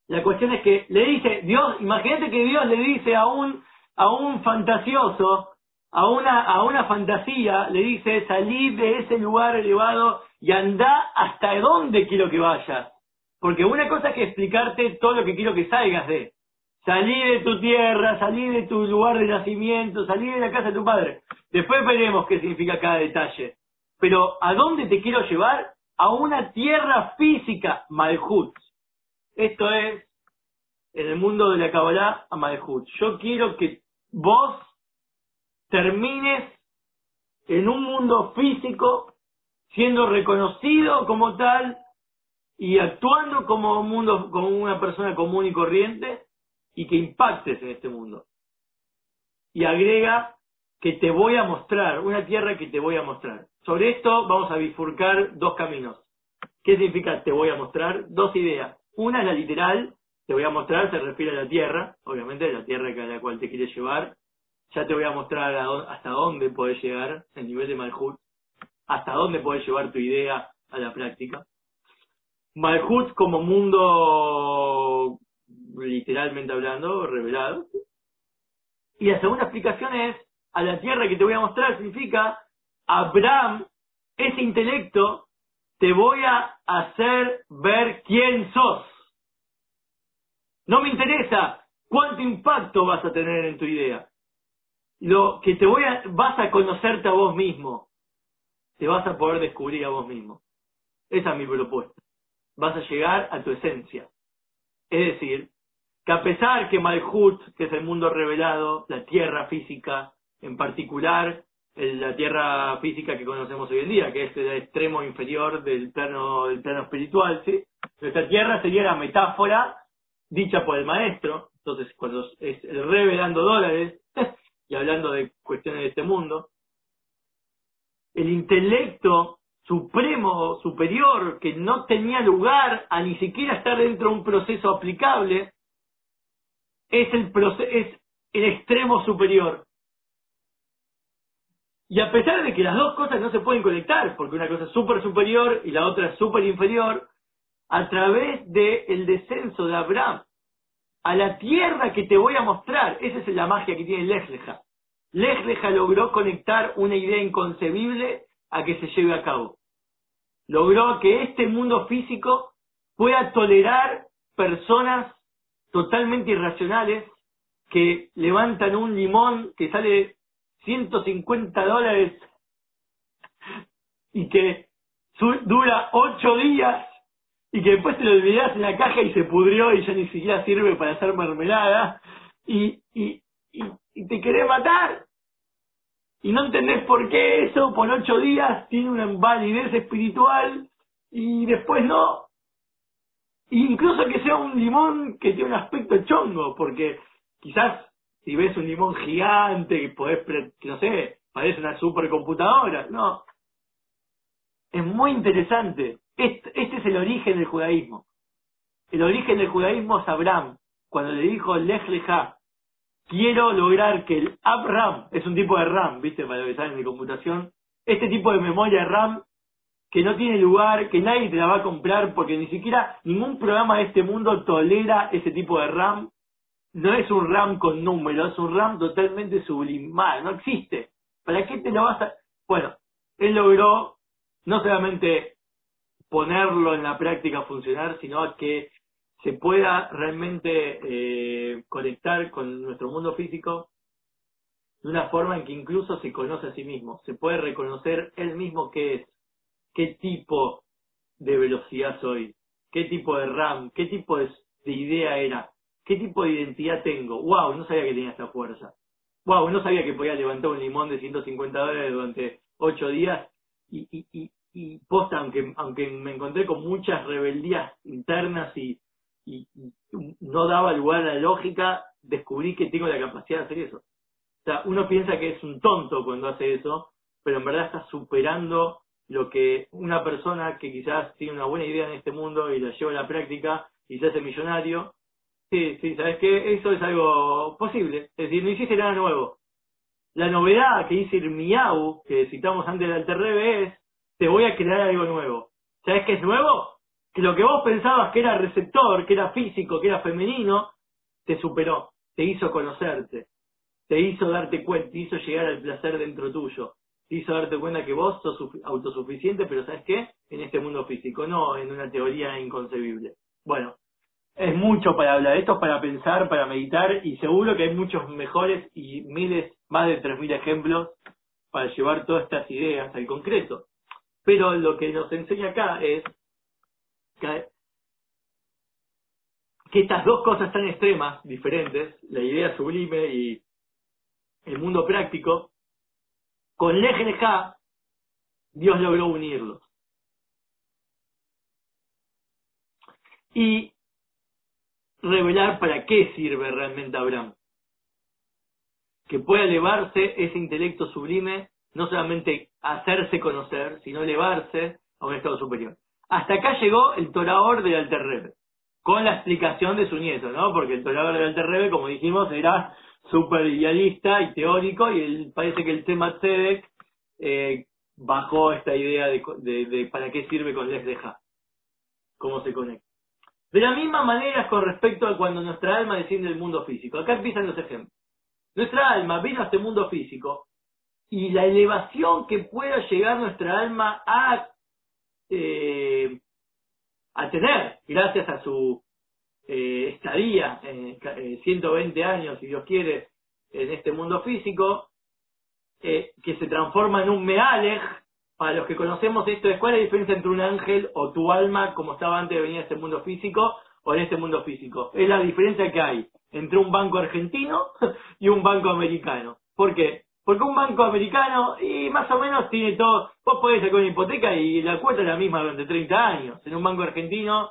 La cuestión es que le dice, Dios, imagínate que Dios le dice a un, a un fantasioso, a una, a una fantasía, le dice, salí de ese lugar elevado y anda hasta donde quiero que vayas. Porque una cosa es que explicarte todo lo que quiero que salgas de. Salí de tu tierra, salí de tu lugar de nacimiento, salí de la casa de tu padre. Después veremos qué significa cada detalle. Pero ¿a dónde te quiero llevar? A una tierra física, Malhut. Esto es, en el mundo de la Kabbalah, a Malhut. Yo quiero que vos termines en un mundo físico, siendo reconocido como tal y actuando como un mundo, como una persona común y corriente, y que impactes en este mundo. Y agrega que te voy a mostrar, una tierra que te voy a mostrar. Sobre esto vamos a bifurcar dos caminos. ¿Qué significa te voy a mostrar? Dos ideas. Una es la literal, te voy a mostrar, se refiere a la tierra, obviamente la tierra a la cual te quieres llevar. Ya te voy a mostrar hasta dónde puedes llegar, el nivel de Malhut, hasta dónde puedes llevar tu idea a la práctica. Malhut como mundo, literalmente hablando, revelado. Y la segunda explicación es, a la tierra que te voy a mostrar significa, Abraham, ese intelecto te voy a hacer ver quién sos. No me interesa cuánto impacto vas a tener en tu idea. Lo que te voy a, vas a conocerte a vos mismo. Te vas a poder descubrir a vos mismo. Esa es mi propuesta. Vas a llegar a tu esencia. Es decir, que a pesar que Malhut, que es el mundo revelado, la tierra física en particular, la tierra física que conocemos hoy en día, que es el extremo inferior del plano, del plano espiritual, ¿sí? Esta tierra sería la metáfora dicha por el maestro, entonces cuando es revelando dólares y hablando de cuestiones de este mundo, el intelecto supremo, superior, que no tenía lugar a ni siquiera estar dentro de un proceso aplicable, es el, es el extremo superior. Y a pesar de que las dos cosas no se pueden conectar, porque una cosa es súper superior y la otra es súper inferior, a través del descenso de Abraham a la tierra que te voy a mostrar, esa es la magia que tiene Lejleja. Lejleja logró conectar una idea inconcebible a que se lleve a cabo. Logró que este mundo físico pueda tolerar personas totalmente irracionales que levantan un limón que sale 150 dólares y que dura ocho días y que después te lo olvidás en la caja y se pudrió y ya ni siquiera sirve para hacer mermelada y, y, y, te querés matar. Y no entendés por qué eso por ocho días tiene una validez espiritual y después no. incluso que sea un limón que tiene un aspecto chongo, porque quizás si ves un limón gigante que podés, no sé, parece una supercomputadora, no. Es muy interesante. Este, este, es el origen del judaísmo. El origen del judaísmo es Abraham, cuando le dijo Lech quiero lograr que el Abraham, es un tipo de RAM, viste, para lo que en mi computación, este tipo de memoria RAM que no tiene lugar, que nadie te la va a comprar porque ni siquiera ningún programa de este mundo tolera ese tipo de RAM no es un RAM con números, es un RAM totalmente sublimado, no existe. ¿Para qué te lo vas a...? Bueno, él logró no solamente ponerlo en la práctica a funcionar, sino que se pueda realmente eh, conectar con nuestro mundo físico de una forma en que incluso se conoce a sí mismo, se puede reconocer él mismo qué es, qué tipo de velocidad soy, qué tipo de RAM, qué tipo de, idea era, qué tipo de identidad tengo. Wow, no sabía que tenía esta fuerza. Wow, no sabía que podía levantar un limón de 150 dólares durante 8 días y, y, y, y posta, aunque, aunque me encontré con muchas rebeldías internas y, no daba lugar a la lógica, descubrí que tengo la capacidad de hacer eso. O sea, uno piensa que es un tonto cuando hace eso, pero en verdad está superando lo que una persona que quizás tiene una buena idea en este mundo y la lleva a la práctica y se millonario, sí, sí, ¿sabes qué? Eso es algo posible. Es decir, no hiciste nada nuevo. La novedad que dice Miau, que citamos antes del Alterrebe, es, te voy a crear algo nuevo. ¿Sabes qué es nuevo? Que lo que vos pensabas que era receptor, que era físico, que era femenino, te superó, te hizo conocerte, te hizo darte cuenta, te hizo llegar al placer dentro tuyo, te hizo darte cuenta que vos sos autosuficiente, pero ¿sabes qué? En este mundo físico, no en una teoría inconcebible. Bueno, es mucho para hablar, esto es para pensar, para meditar, y seguro que hay muchos mejores y miles, más de 3.000 ejemplos para llevar todas estas ideas al concreto. Pero lo que nos enseña acá es que, estas dos cosas tan extremas, diferentes, la idea sublime y el mundo práctico, con Lej Dios logró unirlos. Y revelar para qué sirve realmente Abraham. Que pueda elevarse ese intelecto sublime, no solamente hacerse conocer, sino elevarse a un estado superior. Hasta acá llegó el Torador del Alterrebe, con la explicación de su nieto, ¿no? Porque el Torador del Alterrebe, como dijimos, era súper idealista y teórico, y parece que el tema Tzedek eh, bajó esta idea de, de, para qué sirve con Les Deja, cómo se conecta. De la misma manera con respecto a cuando nuestra alma desciende del mundo físico. Acá empiezan los ejemplos. Nuestra alma vino a este mundo físico y la elevación que pueda llegar nuestra alma a, eh, a tener gracias a su eh, estadía, eh, 120 años, si Dios quiere, en este mundo físico, eh, que se transforma en un mealej. Para los que conocemos esto, ¿cuál es la diferencia entre un ángel o tu alma, como estaba antes de venir a este mundo físico, o en este mundo físico? Es la diferencia que hay entre un banco argentino [LAUGHS] y un banco americano. ¿Por qué? Porque un banco americano, y más o menos tiene todo, vos podés sacar una hipoteca y la cuota es la misma durante 30 años. En un banco argentino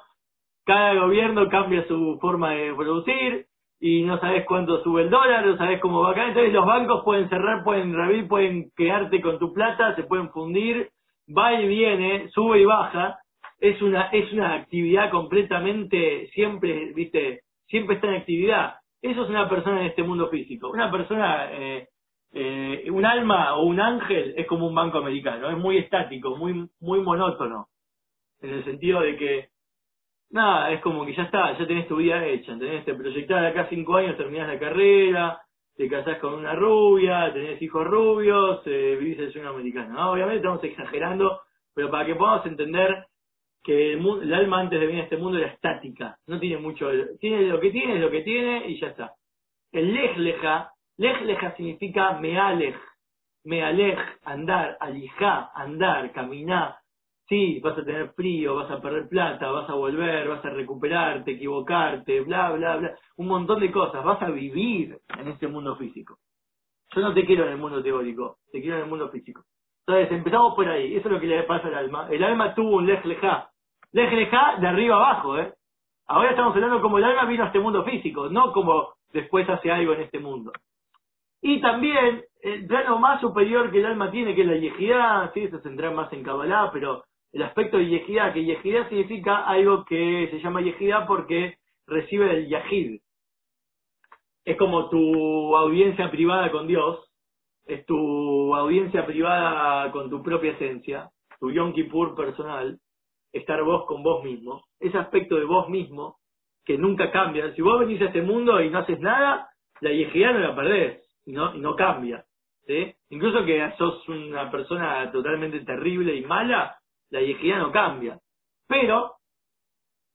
cada gobierno cambia su forma de producir y no sabes cuánto sube el dólar, no sabes cómo va a caer. Entonces los bancos pueden cerrar, pueden revivir, pueden quedarte con tu plata, se pueden fundir, va y viene, sube y baja. Es una, es una actividad completamente, siempre, viste, siempre está en actividad. Eso es una persona en este mundo físico. Una persona, eh, eh, un alma o un ángel es como un banco americano, es muy estático, muy, muy monótono. En el sentido de que nada, es como que ya está, ya tenés tu vida hecha, tenés, te proyectás acá cinco años, terminás la carrera, te casás con una rubia, tenés hijos rubios, eh, vivís el sueño americano. Obviamente estamos exagerando, pero para que podamos entender que el, alma antes de venir a este mundo era estática, no tiene mucho, tiene lo que tiene, lo que tiene y ya está. El lejleja, lejleja significa mealej, mealej, andar, alijá, andar, caminar, Sí, vas a tener frío, vas a perder plata, vas a volver, vas a recuperarte, equivocarte, bla, bla, bla. Un montón de cosas. Vas a vivir en este mundo físico. Yo no te quiero en el mundo teórico, te quiero en el mundo físico. Entonces, empezamos por ahí. Eso es lo que le pasa al alma. El alma tuvo un lej lejá. Lej de arriba abajo, ¿eh? Ahora estamos hablando como el alma vino a este mundo físico, no como después hace algo en este mundo. Y también, el plano más superior que el alma tiene, que es la yejidad, sí, se entra más en Kabbalah, pero el aspecto de yejidá, que yejidá significa algo que se llama yejidá porque recibe del yahid. Es como tu audiencia privada con Dios, es tu audiencia privada con tu propia esencia, tu Yom Kippur personal, estar vos con vos mismo, ese aspecto de vos mismo que nunca cambia. Si vos venís a este mundo y no haces nada, la yejidá no la perdés y no, y no cambia. ¿sí? Incluso que sos una persona totalmente terrible y mala, la yejidad no cambia. Pero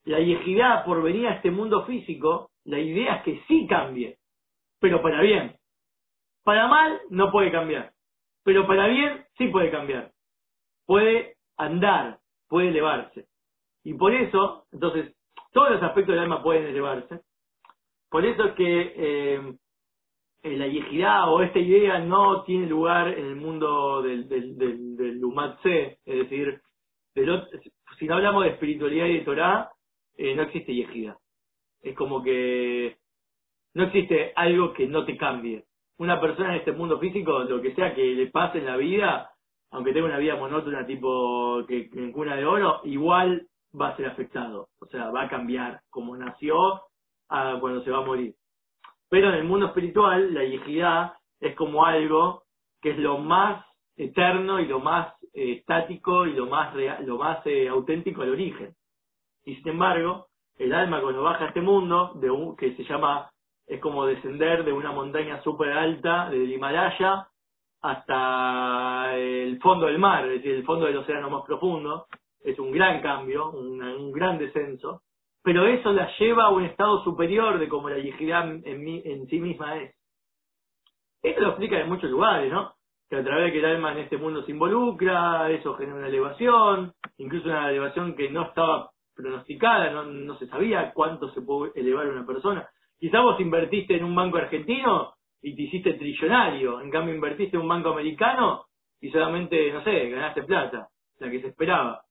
La yejidá, por venir a este mundo físico, la idea es que sí cambie, pero para bien. Para mal no puede cambiar, pero para bien sí puede cambiar. Puede andar, puede elevarse. Y por eso, entonces, todos los aspectos del alma pueden elevarse. Por eso es que eh, la yejidá o esta idea no tiene lugar en el mundo del, del, del, del es decir, si no hablamos de espiritualidad y de Torah, eh, no existe yejidá. Es como que no existe algo que no te cambie. Una persona en este mundo físico, lo que sea que le pase en la vida, aunque tenga una vida monótona tipo que, en cuna de oro, igual va a ser afectado. O sea, va a cambiar como nació a cuando se va a morir. Pero en el mundo espiritual, la yejidad es como algo que es lo más eterno y lo más eh, estático y lo más real, lo más eh, auténtico al origen. Y sin embargo, el alma cuando baja a este mundo, de un, que se llama, es como descender de una montaña súper alta, del Himalaya, hasta el fondo del mar, es decir, el fondo del océano más profundo, es un gran cambio, un, gran descenso, pero eso la lleva a un estado superior de como la yihidá en, en sí misma es. Esto lo explica en muchos lugares, ¿no? Que a través de que el alma en este mundo se involucra, eso genera una elevación, incluso una elevación que no estaba pronosticada, no, no se sabía cuánto se puede elevar una persona. Quizá vos invertiste en un banco argentino y te hiciste trillonario, en cambio invertiste en un banco americano y solamente, no sé, ganaste plata, la que se esperaba.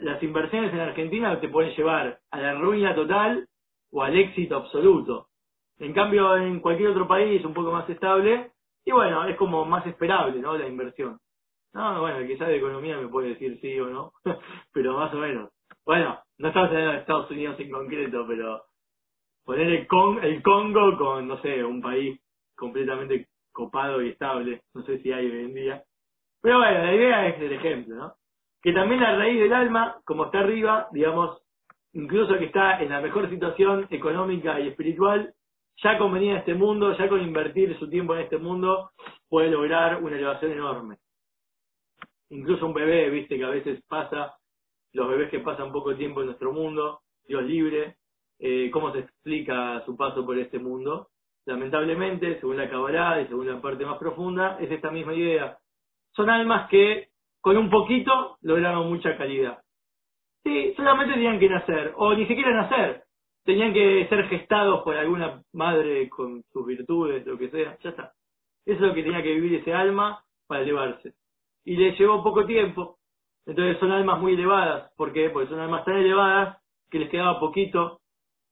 Las inversiones en Argentina te pueden llevar a la ruina total o al éxito absoluto. En cambio, en cualquier otro país un poco más estable, y bueno, es como más esperable, ¿no? La inversión. No, bueno, quizás de economía me puede decir sí o no, [LAUGHS] pero más o menos. Bueno, no estamos hablando de Estados Unidos en concreto, pero poner el, Con el Congo con, no sé, un país completamente copado y estable, no sé si hay hoy en día. Pero bueno, la idea es el ejemplo, ¿no? Que también la raíz del alma, como está arriba, digamos, incluso que está en la mejor situación económica y espiritual, ya con venir a este mundo, ya con invertir su tiempo en este mundo, puede lograr una elevación enorme. Incluso un bebé, viste, que a veces pasa los bebés que pasan poco tiempo en nuestro mundo, Dios libre, eh, cómo se explica su paso por este mundo. Lamentablemente, según la Kabbalah y según la parte más profunda, es esta misma idea. Son almas que con un poquito lograron mucha calidad. Sí, solamente tenían que nacer, o ni siquiera nacer, tenían que ser gestados por alguna madre con sus virtudes, lo que sea, ya está. Eso es lo que tenía que vivir ese alma para elevarse. Y le llevó poco tiempo, entonces son almas muy elevadas. ¿Por qué? Porque son almas tan elevadas que les quedaba poquito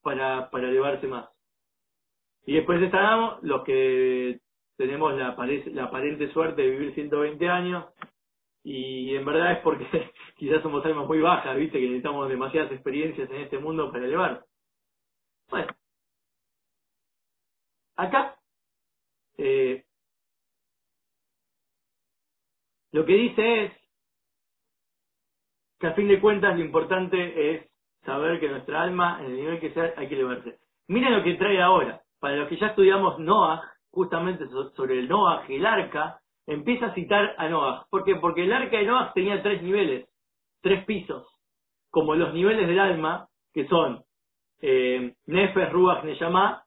para, para elevarse más. Y después estamos los que tenemos la, la aparente suerte de vivir 120 años y en verdad es porque [LAUGHS] quizás somos almas muy bajas, viste, que necesitamos demasiadas experiencias en este mundo para elevar. Bueno, acá eh, lo que dice es que a fin de cuentas lo importante es saber que nuestra alma, en el nivel que sea, hay que elevarse. Miren lo que trae ahora. Para los que ya estudiamos Noah, justamente sobre el Noah, el arca, empieza a citar a Noah. ¿Por qué? Porque el arca de Noah tenía tres niveles, tres pisos, como los niveles del alma, que son eh, Nefes, Ruach, Neyamá,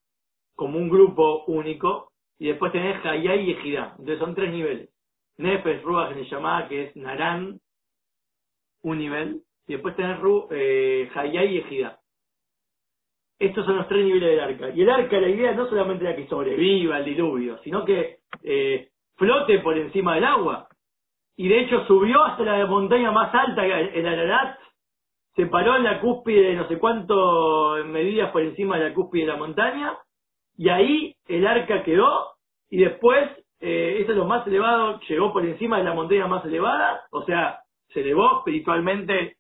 como un grupo único, y después tenés Hayay y Ejidá. Entonces son tres niveles. Nefes, Ruach, Neyamá, que es Narán, un nivel, y después tener eh, Hayay y Ejida. Estos son los tres niveles del arca. Y el arca, la idea no solamente era que sobreviva el diluvio, sino que eh, flote por encima del agua. Y de hecho subió hasta la montaña más alta, el Ararat, se paró en la cúspide de no sé cuánto medidas por encima de la cúspide de la montaña, y ahí el arca quedó, y después, eh, esto es lo más elevado, llegó por encima de la montaña más elevada, o sea, se elevó espiritualmente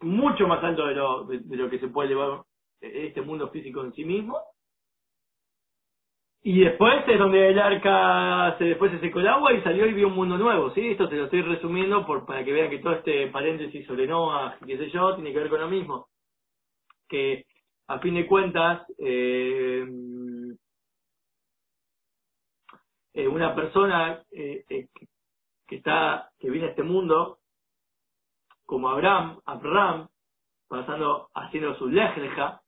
mucho más alto de lo, de, lo que se puede elevar este mundo físico en sí mismo. Y después es donde el arca se después se secó el agua y salió y vio un mundo nuevo, ¿sí? Esto se lo estoy resumiendo por, para que vean que todo este paréntesis sobre Noah, qué sé yo, tiene que ver con lo mismo. Que a fin de cuentas, eh, eh una persona eh, eh, que está, que viene a este mundo, como Abraham, Abraham, pasando, haciendo su lejleja,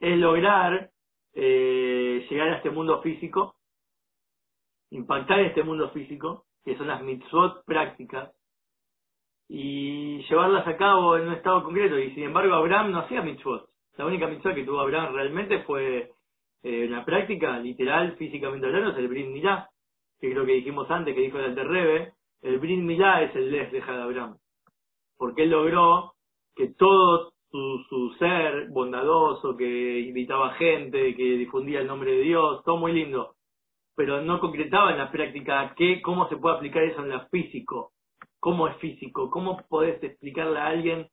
es lograr eh, llegar a este mundo físico, impactar este mundo físico, que son las mitzvot prácticas, y llevarlas a cabo en un estado concreto. Y sin embargo, Abraham no hacía mitzvot. La única mitzvah que tuvo Abraham realmente fue eh, la práctica, literal, físicamente hablando, es el Brin Milá, que lo que dijimos antes, que dijo el Alterrebe. El Brin Milá es el Les de Abraham. Porque él logró que todo su, su ser bondadoso, que invitaba gente, que difundía el nombre de Dios, todo muy lindo, pero no concretaba en la práctica qué, cómo se puede aplicar eso en lo físico, cómo es físico, cómo podés explicarle a alguien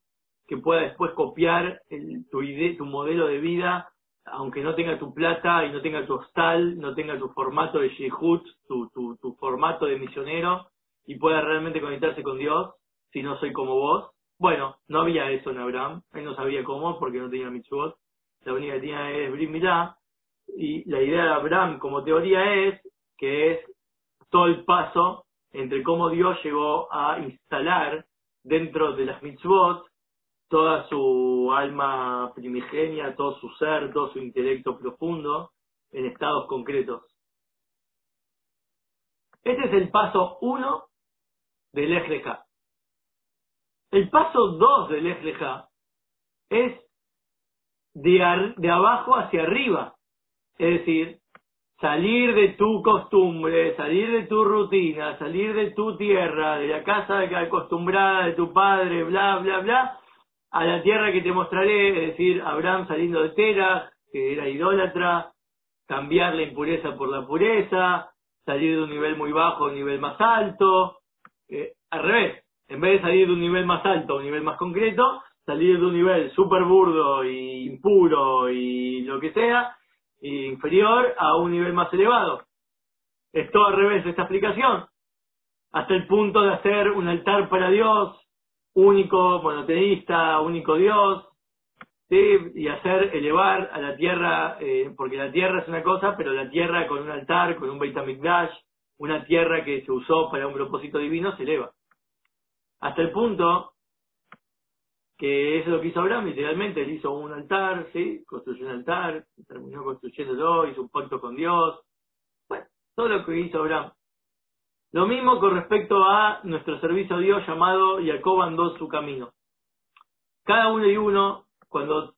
que pueda después copiar tu, idea, tu modelo de vida, aunque no tenga tu plata y no tenga tu hostal, no tenga tu formato de shehut, tu, tu formato de misionero, y pueda realmente conectarse con Dios, si no soy como vos, bueno, no había eso en Abraham, él no sabía cómo porque no tenía mitzvot, la única que tenía es Brit y la idea de Abraham como teoría es que es todo el paso entre cómo Dios llegó a instalar dentro de las mitzvot toda su alma primigenia, todo su ser, todo su intelecto profundo en estados concretos. Este es el paso uno del Ejleja. El paso 2 del Ejleja es de, abajo hacia arriba. Es decir, salir de tu costumbre, salir de tu rutina, salir de tu tierra, de la casa acostumbrada de tu padre, bla, bla, bla, a la tierra que te mostraré, es decir, Abraham saliendo de Tera, que era idólatra, cambiar la impureza por la pureza, salir de un nivel muy bajo a un nivel más alto, eh, al revés, en vez de salir de un nivel más alto un nivel más concreto, salir de un nivel súper burdo y impuro y lo que sea, inferior a un nivel más elevado. Es todo al revés de esta explicación. Hasta el punto de hacer un altar para Dios, único, monoteísta, único Dios, y hacer elevar a la tierra, eh, porque la tierra es una cosa, pero la tierra con un altar, con un Beit HaMikdash, una tierra que se usó para un propósito divino, se eleva. Hasta el punto que eso es lo que hizo Abraham, literalmente, él hizo un altar, ¿sí? Construyó un altar, terminó construyéndolo, hizo un pacto con Dios. Bueno, todo lo que hizo Abraham. Lo mismo con respecto a nuestro servicio a Dios llamado Jacob andó su camino. Cada uno y uno, cuando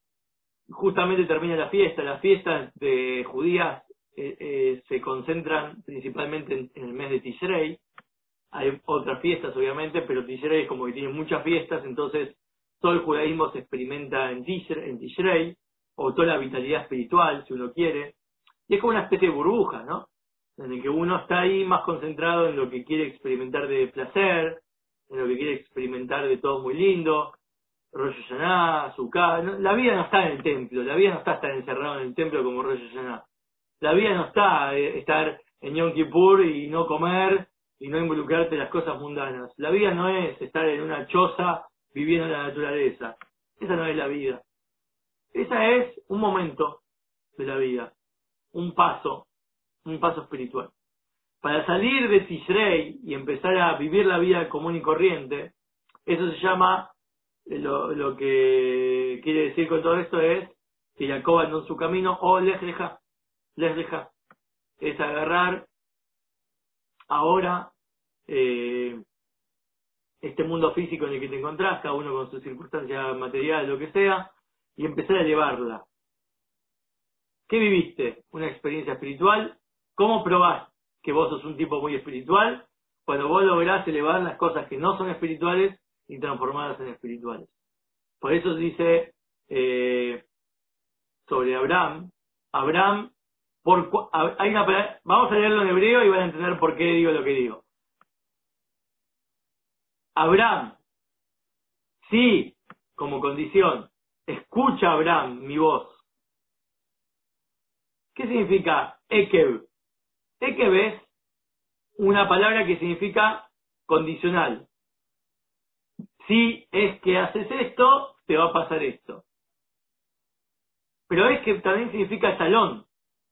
justamente termina la fiesta, las fiestas de judías eh, eh, se concentran principalmente en, en, el mes de Tishrei, hay otras fiestas, obviamente, pero Tishrei es como que tiene muchas fiestas, entonces todo el judaísmo se experimenta en Tishrei, en Tishrei, o toda la vitalidad espiritual, si uno quiere. Y es como una especie de burbuja, ¿no? En el que uno está ahí más concentrado en lo que quiere experimentar de placer, en lo que quiere experimentar de todo muy lindo, Rosh Hashanah, La vida no está en el templo, la vida no está estar encerrado en el templo como Rosh Hashanah. La vida no está eh, estar en Yom Kippur y no comer y no involucrarte en las cosas mundanas. La vida no es estar en una choza viviendo en la naturaleza. Esa no es la vida. Esa es un momento de la vida, un paso, un paso espiritual. Para salir de Tishrei y empezar a vivir la vida común y corriente, eso se llama, eh, lo, que quiere decir con todo esto es que Jacob andó en su camino o les deja, les deja. Es agarrar ahora eh, este mundo físico en el que te encontrás, cada uno con sus circunstancias materiales, lo que sea, y empezar a elevarla. ¿Qué viviste? ¿Una experiencia espiritual? ¿Cómo probás que vos sos un tipo muy espiritual? Cuando vos lográs elevar las cosas que no son espirituales y transformarlas en espirituales. Por eso dice eh, sobre Abraham, Abraham, hay una, vamos a leerlo en hebreo y van a entender por qué digo lo que digo. Abraham, sí, como condición, escucha Abraham mi voz. ¿Qué significa Ekev? Ekev es una palabra que significa condicional. Si es que haces esto, te va a pasar esto. Pero es que también significa talón.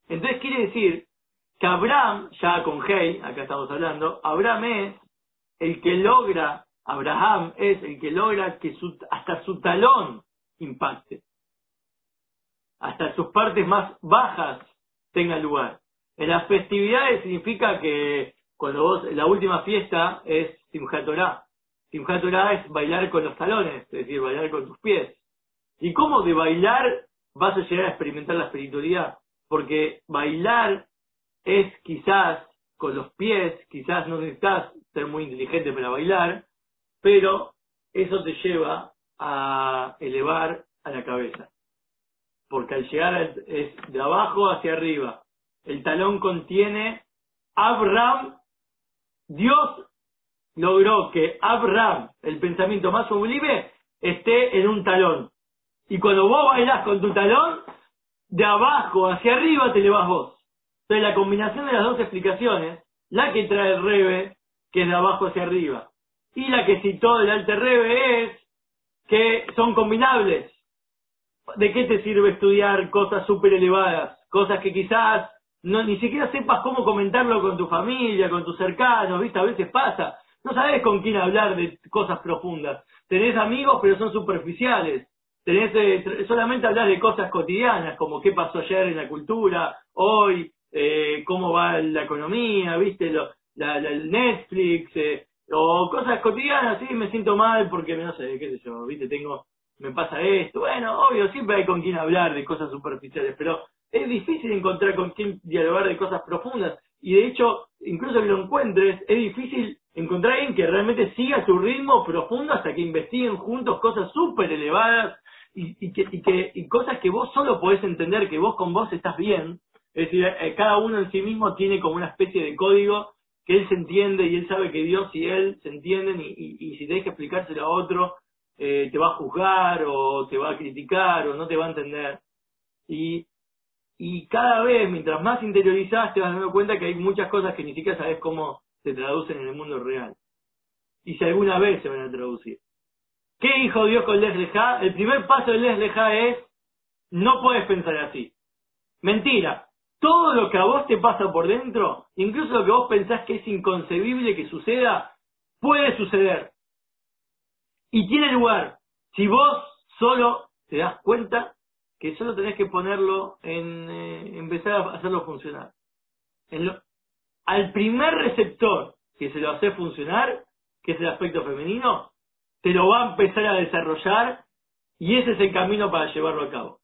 Entonces quiere decir que Abraham, ya con Hey, acá estamos hablando, Abraham es el que logra Abraham es el que logra que hasta su talón impacte. Hasta sus partes más bajas tengan lugar. En las festividades significa que cuando vos, la última fiesta es Simchat Torah. Simchat Torah es bailar con los talones, es decir, bailar con tus pies. ¿Y cómo de bailar vas a llegar a experimentar la espiritualidad? Porque bailar es quizás con los pies, quizás no necesitas ser muy inteligente para bailar, pero eso te lleva a elevar a la cabeza. Porque al llegar es de abajo hacia arriba. El talón contiene Abraham. Dios logró que Abraham, el pensamiento más sublime, esté en un talón. Y cuando vos bailás con tu talón, de abajo hacia arriba te elevas vos. Entonces la combinación de las dos explicaciones, la que trae el Rebe, que es de abajo hacia arriba, y la que citó el Alter Rebe es que son combinables. ¿De qué te sirve estudiar cosas súper elevadas? Cosas que quizás no, ni siquiera sepas cómo comentarlo con tu familia, con tus cercanos, ¿viste? A veces pasa. No sabes con quién hablar de cosas profundas. Tenés amigos, pero son superficiales. Tenés, eh, solamente hablar de cosas cotidianas, como qué pasó ayer en la cultura, hoy, eh, cómo va la economía, ¿viste? Lo, la, el Netflix, eh, o cosas cotidianas, sí, me siento mal porque, no sé, qué sé yo, ¿viste? Tengo, me pasa esto. Bueno, obvio, siempre hay con quién hablar de cosas superficiales, pero es difícil encontrar con quién dialogar de cosas profundas. Y de hecho, incluso que lo encuentres, es difícil encontrar alguien que realmente siga su ritmo profundo hasta que investiguen juntos cosas súper elevadas y, y, que, y, que, y cosas que vos solo podés entender que vos con vos estás bien. Es decir, eh, cada uno en sí mismo tiene como una especie de código que él se entiende y él sabe que Dios y él se entienden y, y, si tenés que explicárselo a otro, eh, te va a juzgar o te va a criticar o no te va a entender. Y y cada vez, mientras más interiorizás, te vas dando cuenta que hay muchas cosas que ni siquiera sabes cómo se traducen en el mundo real. Y si alguna vez se van a traducir. ¿Qué dijo Dios con Les Lejá? El primer paso de Les Lejá es, no puedes pensar así. Mentira. Todo lo que a vos te pasa por dentro, incluso lo que vos pensás que es inconcebible que suceda, puede suceder. Y tiene lugar. Si vos solo te das cuenta que solo tenés que ponerlo en eh, empezar a hacerlo funcionar. al primer receptor que se lo hace funcionar, que es el aspecto femenino, te lo va a empezar a desarrollar y ese es el camino para llevarlo a cabo.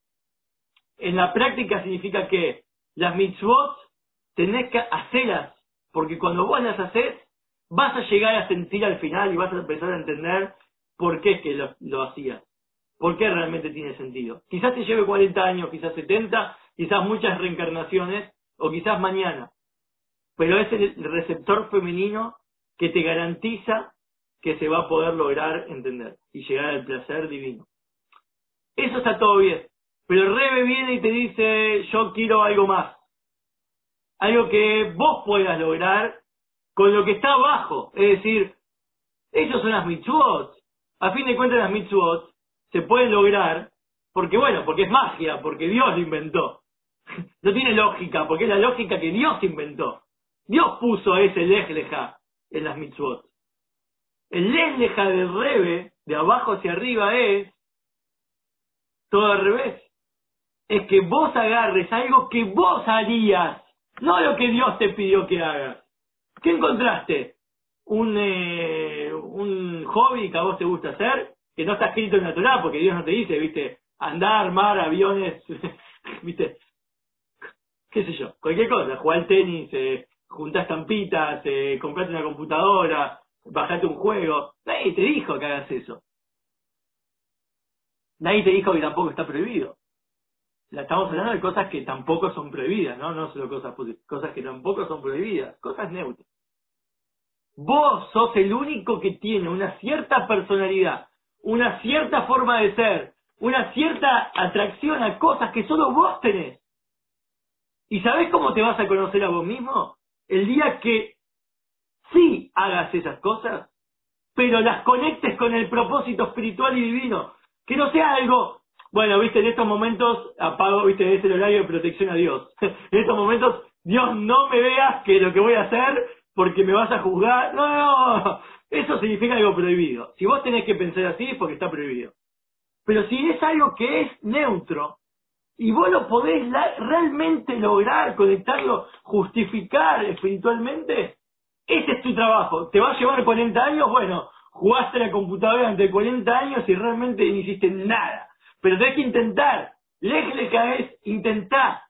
En la práctica significa que las mitzvot tenés que hacerlas, porque cuando vos las haces, vas a llegar a sentir al final y vas a empezar a entender por qué es que lo hacías. ¿Por qué realmente tiene sentido? Quizás te lleve 40 años, quizás 70, quizás muchas reencarnaciones, o quizás mañana. Pero es el receptor femenino que te garantiza que se va a poder lograr entender y llegar al placer divino. Eso está todo bien. Pero el Rebe viene y te dice, yo quiero algo más. Algo que vos puedas lograr con lo que está abajo. Es decir, ellos son las mitzvot. A fin de cuentas las mitzvot se puede lograr porque, bueno, porque es magia, porque Dios lo inventó. [LAUGHS] No tiene lógica, porque es la lógica que Dios inventó. Dios puso ese lejleja en las mitzvot. El lejleja del rebe, de abajo hacia arriba, es todo al revés. Es que vos agarres algo que vos harías, no lo que Dios te pidió que hagas. ¿Qué encontraste? Un, eh, un hobby que a vos te gusta hacer que no está escrito en la porque Dios no te dice, viste, andar, mar, aviones, [LAUGHS] viste, qué sé yo, cualquier cosa, jugar tenis, eh, juntar estampitas, eh, comprarte una computadora, bajarte un juego, nadie te dijo que hagas eso. Nadie te dijo que tampoco está prohibido. Estamos hablando de cosas que tampoco son prohibidas, ¿no? No solo cosas cosas que tampoco son prohibidas, cosas neutras. Vos sos el único que tiene una cierta personalidad una cierta forma de ser, una cierta atracción a cosas que solo vos tenés. ¿Y sabés cómo te vas a conocer a vos mismo? El día que sí hagas esas cosas, pero las conectes con el propósito espiritual y divino. Que no sea algo, bueno, viste, en estos momentos apago, viste, es el horario de protección a Dios. [LAUGHS] en estos momentos, Dios, no me veas que lo que voy a hacer porque me vas a juzgar. No, no, eso significa algo prohibido. Si vos tenés que pensar así es porque está prohibido. Pero si es algo que es neutro, y vos lo podés realmente lograr, conectarlo, justificar espiritualmente, ese es tu trabajo. ¿Te va a llevar 40 años? Bueno, jugaste la computadora durante 40 años y realmente no hiciste nada. Pero tenés que intentar. Lejleja es intentar.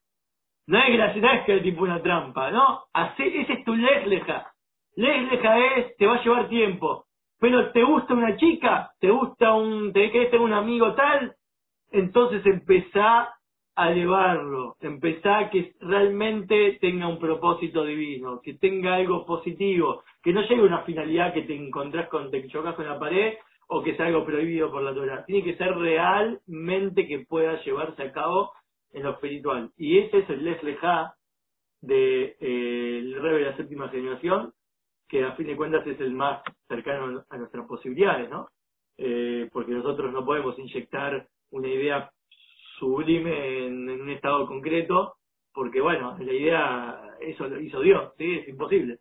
No es gracia, que es tipo una trampa, ¿no? Hacer, ese es tu lejleja. Lejleja es, te va a llevar tiempo. Pero te gusta una chica, te gusta un, te querés tener un amigo tal, entonces empezá a llevarlo, empezá a que realmente tenga un propósito divino, que tenga algo positivo, que no llegue a una finalidad que te encontrás con, te chocas con la pared o que sea algo prohibido por la Torah. Tiene que ser realmente que pueda llevarse a cabo en lo espiritual. Y ese es el Les Lejá del de, eh, Rebe de la séptima generación, que a fin de cuentas es el más cercano a nuestras posibilidades, ¿no? Eh, porque nosotros no podemos inyectar una idea sublime en, un estado concreto, porque bueno, la idea, eso lo hizo Dios, ¿sí? Es imposible.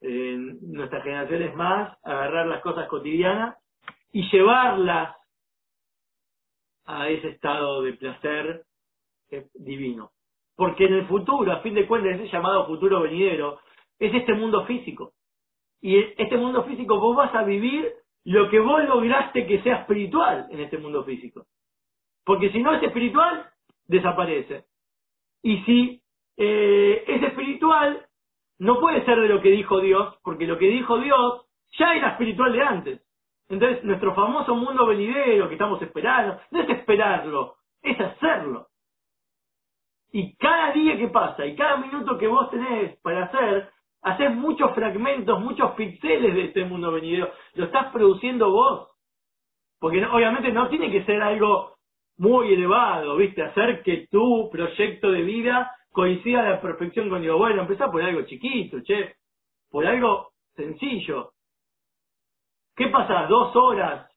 En nuestra generación es más agarrar las cosas cotidianas y llevarlas a ese estado de placer divino. Porque en el futuro, a fin de cuentas, ese llamado futuro venidero, es este mundo físico. Y este mundo físico vos vas a vivir lo que vos lograste que sea espiritual en este mundo físico. Porque si no es espiritual, desaparece. Y si eh, es espiritual, no puede ser de lo que dijo Dios, porque lo que dijo Dios ya era espiritual de antes. Entonces, nuestro famoso mundo venidero que estamos esperando, no es esperarlo, es hacerlo. Y cada día que pasa y cada minuto que vos tenés para hacer, haces muchos fragmentos, muchos píxeles de este mundo venidero. Lo estás produciendo vos. Porque obviamente no tiene que ser algo muy elevado, ¿viste? Hacer que tu proyecto de vida coincida a la perfección con Dios. Bueno, empezar por algo chiquito, che, por algo sencillo. ¿Qué pasa? ¿Dos horas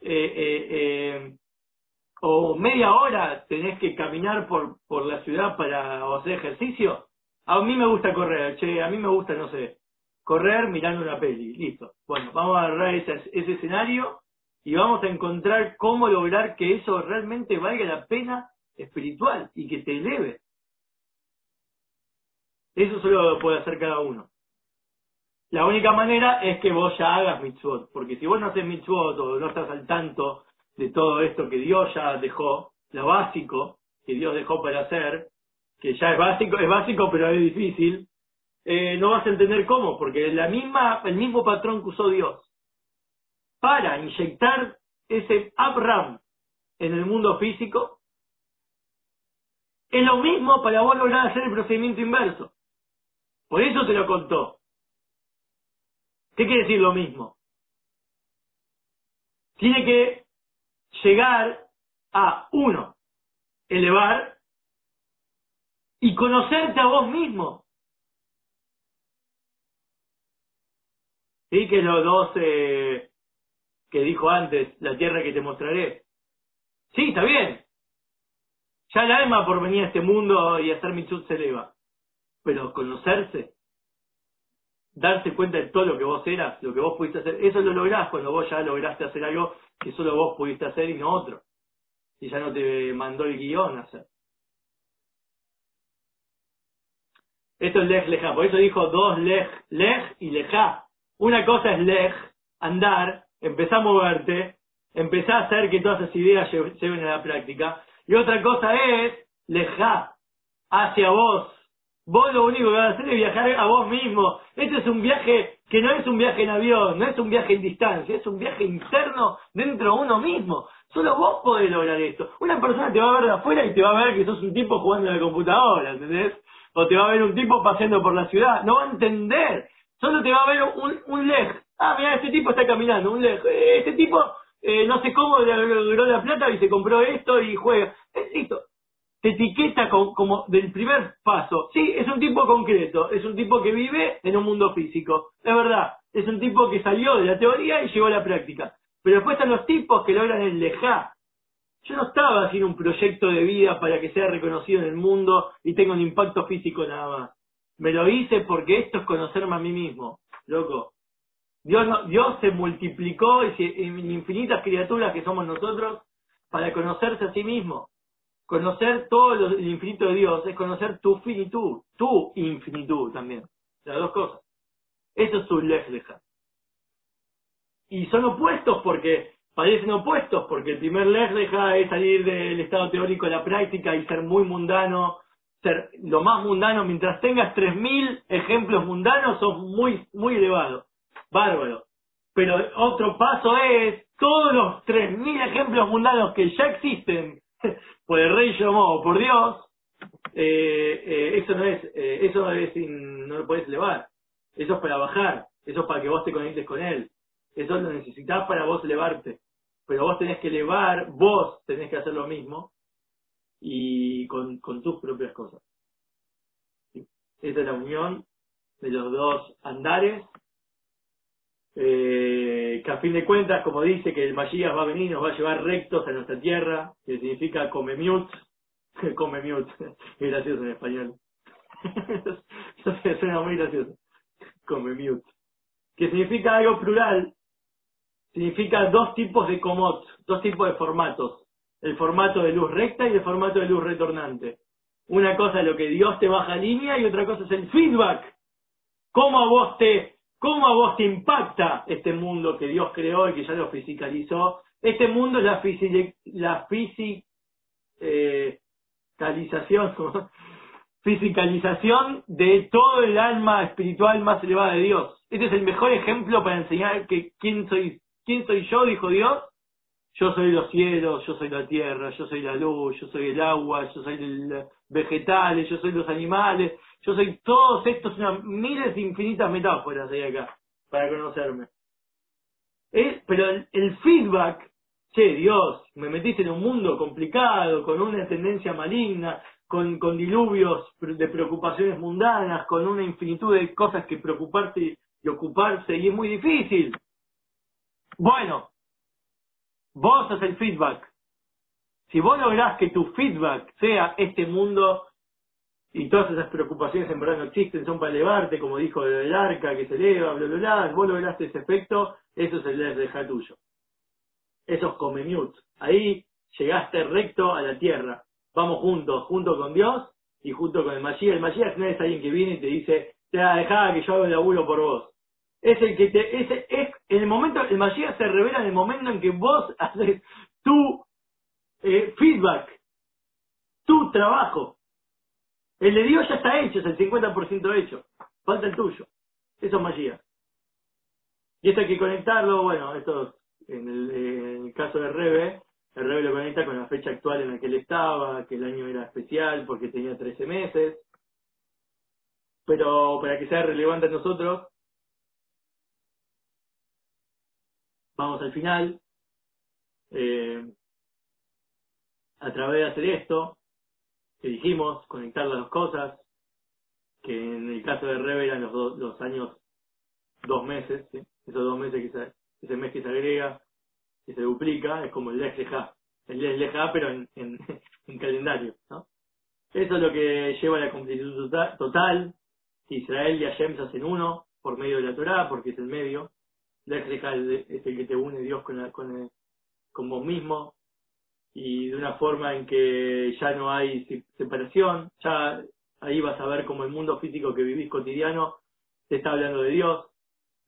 eh, eh, eh, o media hora tenés que caminar por, por la ciudad para hacer ejercicio? A mí me gusta correr, che, a mí me gusta, no sé, correr mirando una peli, listo. Bueno, vamos a agarrar ese, ese escenario y vamos a encontrar cómo lograr que eso realmente valga la pena espiritual y que te eleve. Eso solo lo puede hacer cada uno. La única manera es que vos ya hagas mitzvot, porque si vos no haces mitzvot o no estás al tanto de todo esto que Dios ya dejó, lo básico que Dios dejó para hacer, que ya es básico, es básico pero es difícil, eh, no vas a entender cómo, porque la misma, el mismo patrón que usó Dios para inyectar ese Abram en el mundo físico, es lo mismo para vos lograr hacer el procedimiento inverso. Por eso te lo contó. ¿Qué quiere decir lo mismo? Tiene que llegar a, uno, elevar y conocerte a vos mismo. ¿Sí? Que los dos eh, que dijo antes, la tierra que te mostraré. Sí, está bien. Ya el alma por venir a este mundo y hacer mitzvot se eleva. Pero conocerse, darse cuenta de todo lo que vos eras, lo que vos pudiste hacer, eso lo lográs cuando vos ya lograste hacer algo que solo vos pudiste hacer y no otro. Y ya no te mandó el guion a hacer. Esto es lej leja. Por eso dijo dos lej, lej y leja. Una cosa es lej, andar, empezá a moverte, empezá a hacer que todas esas ideas lleven a la práctica. Y otra cosa es, leja, hacia vos. Vos lo único que vas a hacer es viajar a vos mismo. Este es un viaje que no es un viaje en avión, no es un viaje en distancia, es un viaje interno dentro de uno mismo. Solo vos podés lograr esto. Una persona te va a ver de afuera y te va a ver que sos un tipo jugando en la computadora, ¿entendés? O te va a ver un tipo paseando por la ciudad. No va a entender. Solo te va a ver un, un leg Ah, mira, este tipo está caminando. Un este tipo, eh, no sé cómo, logró la plata y se compró esto y juega. Eh, listo. Te etiqueta como, del primer paso. Sí, es un tipo concreto. Es un tipo que vive en un mundo físico. Es verdad. Es un tipo que salió de la teoría y llegó a la práctica. Pero después están los tipos que logran el lejá. Yo no estaba haciendo un proyecto de vida para que sea reconocido en el mundo y tenga un impacto físico nada más. Me lo hice porque esto es conocerme a mí mismo. Loco, Dios, Dios se multiplicó en infinitas criaturas que somos nosotros para conocerse a sí mismo. Conocer todo lo- el infinito de Dios es conocer tu finitud, tu infinitud también. Las dos cosas. Eso es tu lej leja. Y son opuestos porque, parecen opuestos porque el primer lej leja es salir del estado teórico a la práctica y ser muy mundano, ser lo más mundano. Mientras tengas 3.000 ejemplos mundanos, sos muy, muy elevado. Bárbaro. Pero otro paso es todos los 3.000 ejemplos mundanos que ya existen [LAUGHS] por el rey o por Dios, eh, eh, eso no es, eh, eso es in- no lo puedes elevar. Eso es para bajar, eso es para que vos te conectes con él. Eso lo necesitas para vos elevarte. Pero vos tenés que elevar, vos tenés que hacer lo mismo y con, con tus propias cosas. Esa es la unión de los dos andares eh, que a fin de cuentas, como dice que el Mashiach va a venir, nos va a llevar rectos a nuestra tierra, que significa come mute, [LAUGHS] come mute, gracioso en español. [LAUGHS] Suena muy gracioso, come mute. Que significa algo plural, significa dos tipos de comot, dos tipos de formatos, el formato de luz recta y el formato de luz retornante. Una cosa es lo que Dios te baja línea y otra cosa es el feedback. ¿Cómo a vos te, cómo a vos te impacta este mundo que Dios creó y que ya lo fisicalizó? Este mundo es la, fisi- la fisi- eh, calización, fisicalización de todo el alma espiritual más elevada de Dios. Este es el mejor ejemplo para enseñar que quién soy, quién soy yo, dijo Dios. Yo soy los cielos, yo soy la tierra, yo soy la luz, yo soy el agua, yo soy el vegetales, yo soy los animales, yo soy todos estos, unas miles infinitas metáforas hay acá para conocerme. Es- pero el, el feedback, che, Dios, me metiste en un mundo complicado, con una tendencia maligna, con, con diluvios de preocupaciones mundanas, con una infinitud de cosas que preocuparse y ocuparse, y es muy difícil. Bueno, vos sos el feedback. Si vos lográs que tu feedback sea este mundo y todas esas preocupaciones en verdad no existen, son para elevarte, como dijo el arca que se eleva, bla, bla, bla, vos lograste ese efecto, eso es el deja tuyo. Eso es come. Ahí llegaste recto a la tierra. Vamos juntos, junto con Dios y junto con el Mashiach. El Mashiach no es alguien que viene y te dice, te dejá que yo hago el laburo por vos. Es el que te, ese es, en el momento, el Mashiach se revela en el momento en que vos [LAUGHS] haces tu eh, feedback, tu trabajo. El de Dios ya está hecho, es el 50% hecho. Falta el tuyo. Eso es magia. Y esto hay que conectarlo, bueno, esto en el, en el caso de Rebe, el Rebe lo conecta con la fecha actual en la que él estaba, que el año era especial porque tenía 13 meses. Pero para que sea relevante a nosotros, vamos al final. Eh, a través de hacer esto, que dijimos, conectar las dos cosas, que en el caso de Rebe eran los, dos los años dos meses, ¿sí? esos dos meses que se, ese mes que se agrega, que se duplica, es como el Lej Lejá, el Lej Lejá pero en, en, [LAUGHS] en calendario, ¿no? Eso es lo que lleva a la completitud tota- total, Israel y Hashem se hacen uno por medio de la Torá, porque es el medio, Lejá es el que te une Dios con, la, con, el- con vos mismo, y de una forma en que ya no hay se- separación, ya ahí vas a ver como el mundo físico que vivís cotidiano te está hablando de Dios,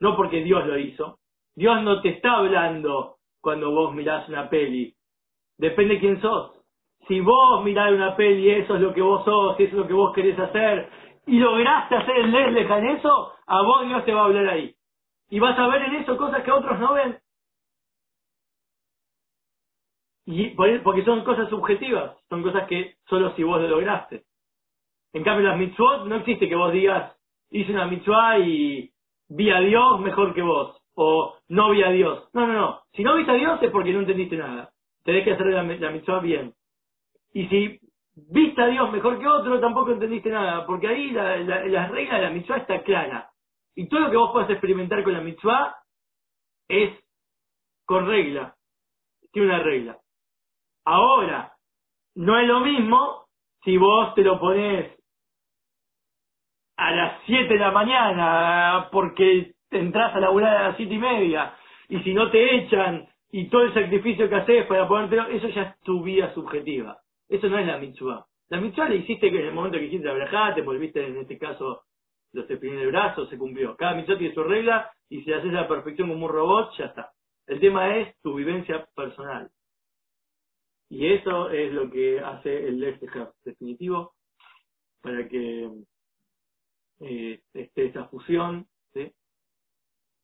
no porque Dios lo hizo, Dios no te está hablando cuando vos mirás una peli, depende de quién sos. Si vos mirás una peli, eso es lo que vos sos, eso es lo que vos querés hacer, y lograste hacer el en eso, a vos Dios te va a hablar ahí. Y vas a ver en eso cosas que otros no ven. Y por- porque son cosas subjetivas, son cosas que solo si vos lo lograste. En cambio, las mitzvot no existe que vos digas, hice una mitzvah y vi a Dios mejor que vos, o no vi a Dios. No, no, no. Si no viste a Dios es porque no entendiste nada. Tenés que hacer la, la bien. Y si viste a Dios mejor que otro, tampoco entendiste nada, porque ahí la, la, la regla de la mitzvah está clara. Y todo lo que vos puedas experimentar con la mitzvah es con regla. Tiene una regla. Ahora, no es lo mismo si vos te lo pones a las 7 de la mañana porque entras a laburar a las siete y media y si no te echan y todo el sacrificio que haces para ponértelo, eso ya es tu vida subjetiva. Eso no es la mitzvah. La mitzvah la hiciste que en el momento que hiciste la te volviste en este caso los primer el brazo, se cumplió. Cada mitzvah tiene su regla y si haces la perfección como un robot, ya está. El tema es tu vivencia personal. Y eso es lo que hace el Lexeja definitivo para que eh, esté esa fusión, ¿sí?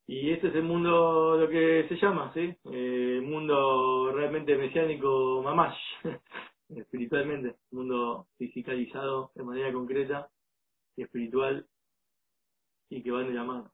Y este es el mundo, lo que se llama, ¿sí? Eh, el mundo realmente mesiánico mamash, [LAUGHS] espiritualmente, mundo fisicalizado de manera concreta y espiritual y que van de la.